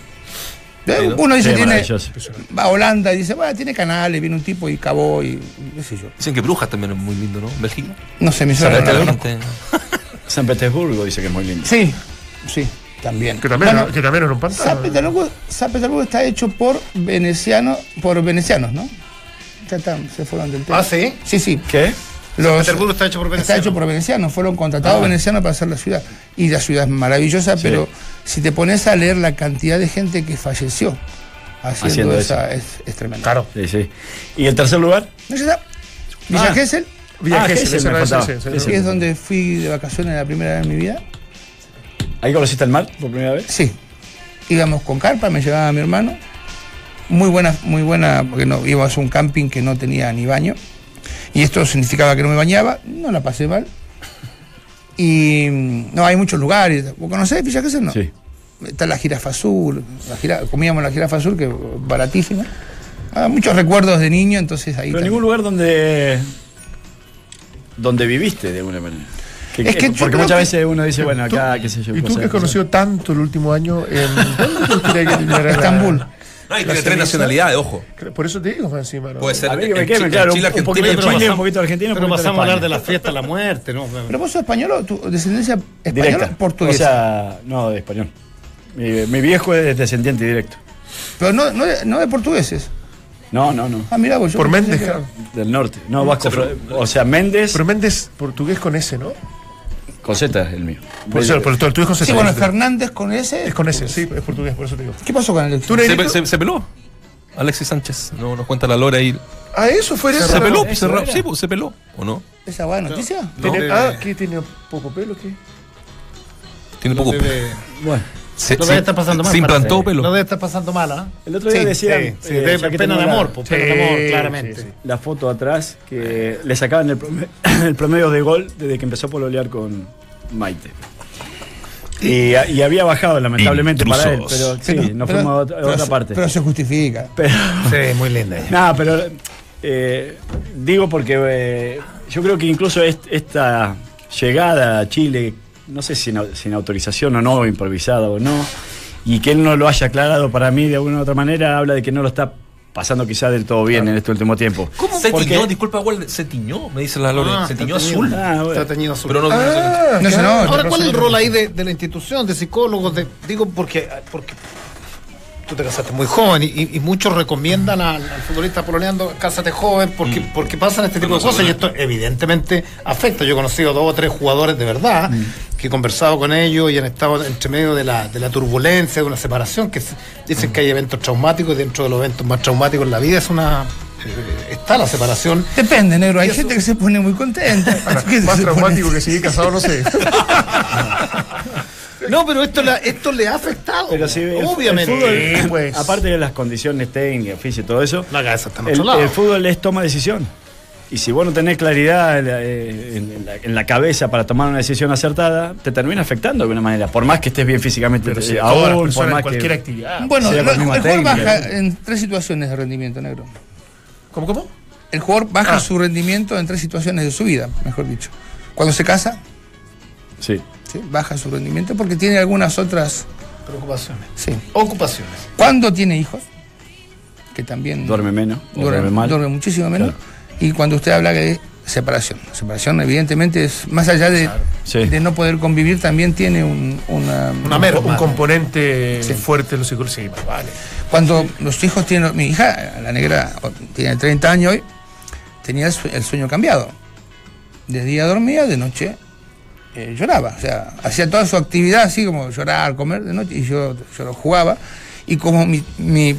Eh, Uno dice, Sí, tiene. Va a Holanda y dice, bueno, tiene canales, viene un tipo y cavó y. qué sé yo. dicen que Brujas también es muy lindo, ¿no? Bélgica. No sé, mi San. Petersburgo. San Petersburgo dice que es muy lindo. Sí, sí, también. Que también, Bueno, que también era un pantano. San Petersburgo, San Petersburgo está hecho por venecianos, por venecianos, ¿no? Se fueron del tema. Ah, sí. Sí, sí. ¿Qué? Los- Petersburgo está hecho por Está venecianos. hecho por venecianos, fueron contratados Ah. venecianos para hacer la ciudad. Y la ciudad es maravillosa, pero si te pones a leer la cantidad de gente que falleció haciendo, Haciendo esa, es, es tremendo. Claro. Sí, sí. ¿Y el tercer lugar? ¿No ya está? Villa Ah. Gesell, Villa Ah, Gesell, Gesell me sí, sí, Gesell. sí. es donde fui de vacaciones la primera vez en mi vida. ¿Ahí conociste el mar por primera vez? Sí. Íbamos con carpa, me llevaba mi hermano. Muy buena, muy buena, porque no, íbamos a un camping que no tenía ni baño. Y esto significaba que no me bañaba, no la pasé mal. Y mm, no, hay muchos lugares. ¿Vos conocés Villa Gesell? No. Sí. Está la jirafa azul, la jira- comíamos la jirafa azul, que es baratísima. Ah, muchos recuerdos de niño, entonces ahí. Pero también. ningún lugar donde. donde viviste de alguna manera. Que- Es que porque muchas que- veces uno dice, bueno, Tú- acá, qué sé yo. Y tú que has conocido tanto el último año en. ¿Dónde te gustaría que terminara la- Estambul. No, y tiene tres nacionalidades, ojo. Por eso te digo, más encima. ¿no? Puede ser A mí que me queme, claro, Chile, un- un poquito de Chile, pasamos- un poquito de Argentina, Pero pasamos a hablar de la fiesta, la muerte, ¿no? Pero vos sos español o tu descendencia española Directa. o portuguesa. O sea, no, de español. Mi, mi viejo es descendiente directo. Pero no, no, de- no de portugueses. No, no, no. Ah, mira, vos yo Por Méndez. Del norte. No, vasco. O sea, Méndez Pero Méndez, portugués con ese, ¿no? Con Z es el mío. Por eso, pero tu, tu hijo se Sí, bueno, Fernández con ese. Es con ese, sí, es portugués, por eso te digo. ¿Qué pasó con el ¿Tú, Se, se- se peló. Alexis Sánchez. No nos cuenta la lora ahí. Ah, eso fue eso. Se peló, se ra- sí, pues, se peló. ¿O no? ¿Esa buena noticia? ¿Tiene- No. ah, ¿qué tiene poco pelo? ¿Qué? Tiene poco. Debe- Bueno, Se, No se- debe estar pasando mal. se implantó parece. pelo. No debe estar pasando mal, ¿ah? el otro día Sí, decían. Sí, sí, eh, de que pena de amor, la- pues, pena de amor, claramente. sí, sí. La foto atrás que le sacaban el promedio, el promedio de gol desde que empezó a pololear con Maite. Y, y había bajado lamentablemente para él, Intrusos. pero sí, nos fuimos a otra, a pero otra se- parte. Pero se justifica. Pero, Sí, muy linda ella. nada, pero eh, digo porque eh, yo creo que incluso est- esta llegada a Chile, no sé si sin, au- sin autorización o no, improvisada o no, y que él no lo haya aclarado para mí de alguna u otra manera, habla de que no lo está pasando quizá del todo bien en este último tiempo. Se Porque- tiñó, disculpa, se tiñó, me dice la Lore. Ah, se tiñó azul. Ah, bueno. Está teñido azul. Pero no, Ah, No se claro. nota. Ahora, ¿cuál es el rol ahí de, de la institución, de psicólogos? De, digo, porque, porque tú te casaste muy joven y, y- y muchos recomiendan al, al futbolista poloneando, cásate joven, porque, porque pasan este tipo de cosas y esto evidentemente afecta. Yo he conocido dos o tres jugadores de verdad que he conversado con ellos y han estado entre medio de la, de la turbulencia, de una separación, que dicen que hay eventos traumáticos y dentro de los eventos más traumáticos en la vida es una... eh, está la separación. Depende, negro. Hay eso- gente que se pone muy contenta. Ahora, Más se pone- traumático que seguir casado, no sé. No, pero esto, le ha- esto le ha afectado. Pero sí, el- obviamente. el fútbol, pues. aparte de las condiciones técnicas, físico y todo eso, La cabeza está en el, otro lado. el fútbol es toma decisión. Y si vos no tenés claridad en la, eh, en la- en la cabeza para tomar una decisión acertada, te termina afectando de alguna manera. Por más que estés bien físicamente, Pero si por en más cualquier que- actividad. Bueno, sea el, con la misma el jugador técnica. baja en tres situaciones de rendimiento negro. ¿Cómo, cómo? El jugador baja Ah. su rendimiento en tres situaciones de su vida, mejor dicho. Cuando se casa, Sí. ¿Sí? baja su rendimiento porque tiene algunas otras. Preocupaciones. Sí. Ocupaciones. Cuando tiene hijos, que también. Duerme menos, duerme, duerme mal. duerme muchísimo menos. Y cuando usted habla de separación. Separación, evidentemente, es más allá de, Sí. de no poder convivir, también tiene un, una. Un componente fuerte en los psicólogos. Sí, más vale. Cuando los hijos tienen. Mi hija, la negra, tiene 30 años hoy, tenía el sueño cambiado. De día dormía, de noche eh, lloraba. O sea, hacía toda su actividad así como llorar, comer de noche, y yo, yo lo jugaba. Y como mi, mi,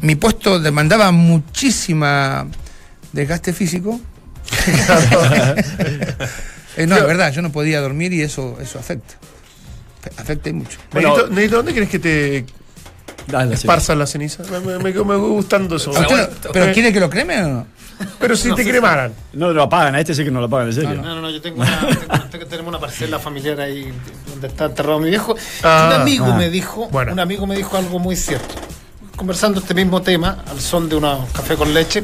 mi puesto demandaba muchísima desgaste físico. eh, no, es verdad, yo no podía dormir y eso, eso afecta. Afecta y mucho. Negrito, ¿dónde quieres que te Dale, esparzan la ceniza? Me, me, me- me gustando eso. ¿A usted lo- ¿Pero quiere que lo creme o no? Pero si No te cremaran. No lo apagan, a este sí que no lo apagan, en serio. No, no, no, yo tengo una, tengo- tengo- tenemos una parcela familiar ahí donde está enterrado mi viejo. Ah, un amigo ah. me dijo, Bueno. un amigo me dijo algo muy cierto. Conversando este mismo tema, al son de una café con leche,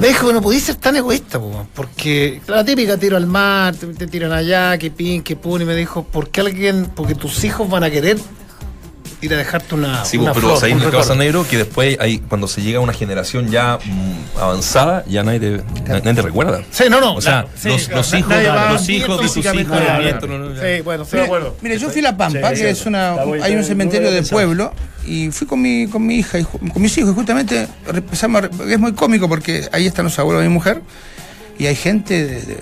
me dijo que no podías ser tan egoísta, po, porque la típica tiro al mar, te, te tiran allá, que pin, que pun, y me dijo, ¿por qué alguien, porque tus hijos van a querer ir a dejarte una, Sí, una pero flor, ahí un en el recuerdo? Casa Negro que después hay, cuando se llega a una generación ya mm, avanzada, ya nadie te, nadie te recuerda. Sí, no, no. O sea, claro, sí, los, claro, los hijos, los hijos de físicamente hijos, a- los nietos, no, no, no. Sí, bueno, estoy de acuerdo. mire, yo fui a La Pampa, Sí, que es una, hay un cementerio de pueblo, y fui con mi, con mi hija y con mis hijos, y justamente empezamos a es muy cómico porque ahí están los abuelos de mi mujer, y hay gente de, de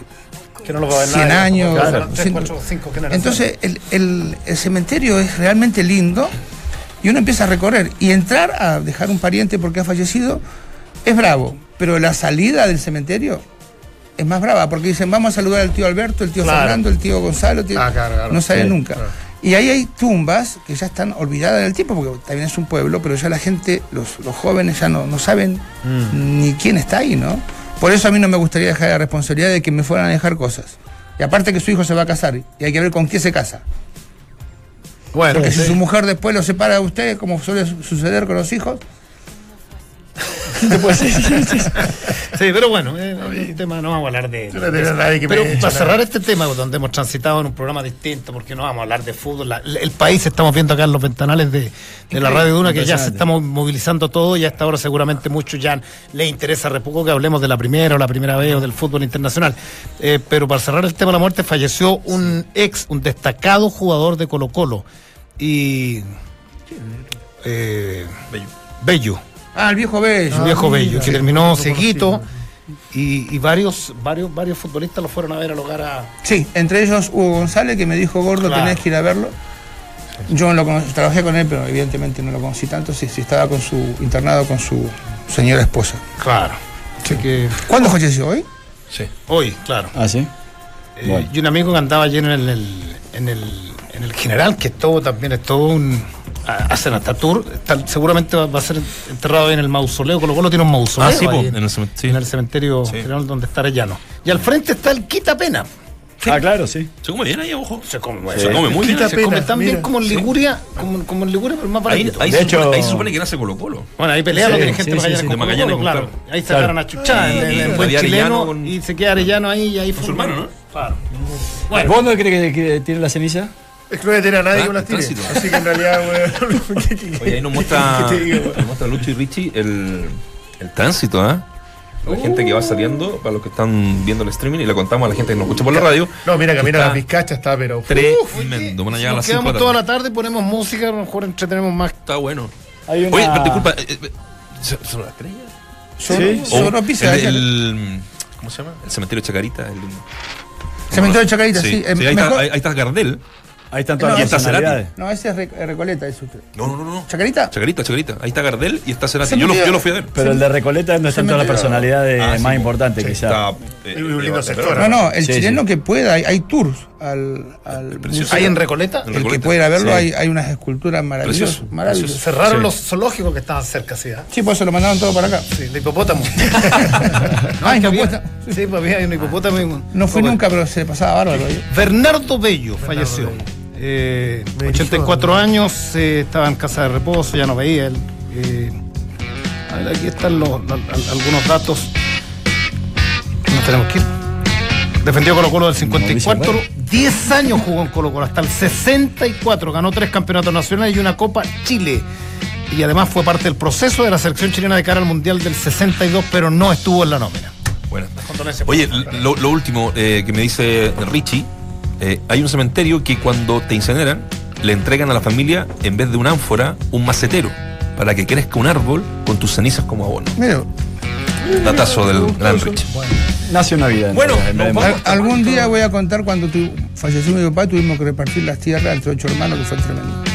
Que no lo va a ver 100 nadie, años. claro, tres, cien- cuatro, cinco generaciones. Entonces, el, el- el cementerio es realmente lindo, y uno empieza a recorrer, y entrar a dejar un pariente porque ha fallecido es bravo, pero la salida del cementerio es más brava, porque dicen, vamos a saludar al tío Alberto, el tío Claro. Fernando, el tío Gonzalo, el tío- Ah, claro, claro. no Sí, nunca. Y ahí hay tumbas que ya están olvidadas del tiempo, porque también es un pueblo, pero ya la gente, los, los jóvenes ya no, no saben Mm. ni quién está ahí, ¿no? Por eso a mí no me gustaría dejar la responsabilidad de que me fueran a dejar cosas. Y aparte que su hijo se va a casar, y hay que ver con quién se casa. Bueno, Porque si su mujer después lo separa de usted, como suele su- suceder con los hijos, Sí, pero bueno, eh, tema, no vamos a hablar de. Pero para cerrar este tema, donde hemos transitado en un programa distinto, porque no vamos a hablar de fútbol, la- el país estamos viendo acá en los ventanales de, de la Radio Duna que ya se estamos movilizando todo y hasta ahora seguramente muchos ya les interesa re poco que hablemos de la primera o la primera vez o del fútbol internacional. Eh, pero para cerrar el tema de la muerte, falleció un ex, un destacado jugador de Colo Colo y. Eh, Bello. Ah, el viejo bello. El viejo Ah, Bello, que terminó seguito y, y varios, varios, varios futbolistas lo fueron a ver al hogar a. Sí, entre ellos Hugo González, que me dijo, gordo, Claro. tenés que ir a verlo. Yo no lo cono- trabajé con él, pero evidentemente no lo conocí tanto. Sí, sí, estaba con su internado con su señora esposa. Claro. Así que ¿Cuándo falleció hoy? Sí. hoy, claro. Ah, sí. Eh, Bueno. Y un amigo que andaba allí en el, en el, en el general, que es todo también es todo un. Hacen hasta tour, está- seguramente va, va a ser enterrado ahí en el mausoleo. Colo Colo tiene un mausoleo. Ah, sí, ahí en el cemen- sí. en el cementerio Sí. general donde está Arellano. Y al frente está el Quita Pena. Ah, claro, sí. Se come bien ahí, ojo. Se come, Se come muy bien. Se come tan bien mira. como en Liguria, como, como en Liguria, pero más Ahí, baratito. ahí De se hecho- supone, ahí se supone que nace Colo Colo. Bueno, ahí pelean los Sí, dirigentes sí, de sí, Magallanes sí, con de Magallanes Colo, claro. Colo. Ahí sacaron Claro. a Chuchá, Y- en, Javier chileno, y se queda Arellano ahí y ahí fue su hermano, ¿no? Claro. ¿Vos no crees que, que tiene la ceniza? Es que no voy a tener a nadie me las tire. tránsito. Así que en realidad, weón. ¿qué- qué- Oye, ahí nos muestra, nos muestra Lucho y Richie el, el tránsito, ¿ah? La gente que va saliendo, para los que están viendo el streaming, y le contamos a la gente que nos escucha por la radio. No, mira, camina la pizcacha, está, pero. Tremendo. Van a llegar a Nos las 5 quedamos toda la tarde. ponemos música, a lo mejor entretenemos más. Está bueno. Hay una... Oye, pero disculpa, eh, eh, ¿son son las estrellas? Solo, Sí. pisa. el, el- ¿Cómo se llama? El cementerio de Chacarita. El, Cementerio de Chacarita, sí. eh, ahí, mejor- está, ahí, ahí está Gardel. Ahí están todas Y las está Cerati. personalidades. No, ese es Re- Recoleta, es usted. No, no, no, no. ¿Chacarita? Chacarita, Chacarita. Ahí está Gardel y está Cerati. Yo lo, metió- yo lo fui a ver. Pero el de Recoleta es donde están todas las personalidades Ah, sí, más po. importantes, Sí, quizás. está, eh, Un lindo eh, sector. No, no, el Sí, chileno sí. que pueda, hay, hay tours al, al. ¿Hay en Recoleta? El que Recoleta. pueda ir a verlo, Sí. hay, hay unas esculturas maravillosas. Precioso, maravillosas. Cerraron Sí. los zoológicos que estaban cerca, sí. ¿ah? Sí, pues se lo mandaron todo para acá. Sí, de hipopótamo. Ah, que había- hipopótamo. Sí, pues había un hipopótamo. No fui nunca, pero se pasaba bárbaro. ahí. Bernardo Bello falleció. Eh, Me 84 años, eh, estaba en casa de reposo, ya no veía él. Eh, a ver, aquí están los, al- al- algunos datos. Nos tenemos que ir. Defendió Colo Colo del 54, 10 años jugó en Colo Colo, hasta el 64, ganó tres campeonatos nacionales y una Copa Chile. Y además fue parte del proceso de la selección chilena de cara al Mundial del 62, pero no estuvo en la nómina. Bueno. Oye, lo, lo último eh, que me dice Richie, eh, hay un cementerio que cuando te incineran, le entregan a la familia, en vez de un ánfora, un macetero, para que crezca un árbol con tus cenizas como abono. Mira, Datazo del gran Richie. Nace una vida. Bueno, morir. vamos. al- algún día voy a contar cuando tu, falleció mi papá, tuvimos que repartir las tierras entre ocho hermanos, que fue tremendo.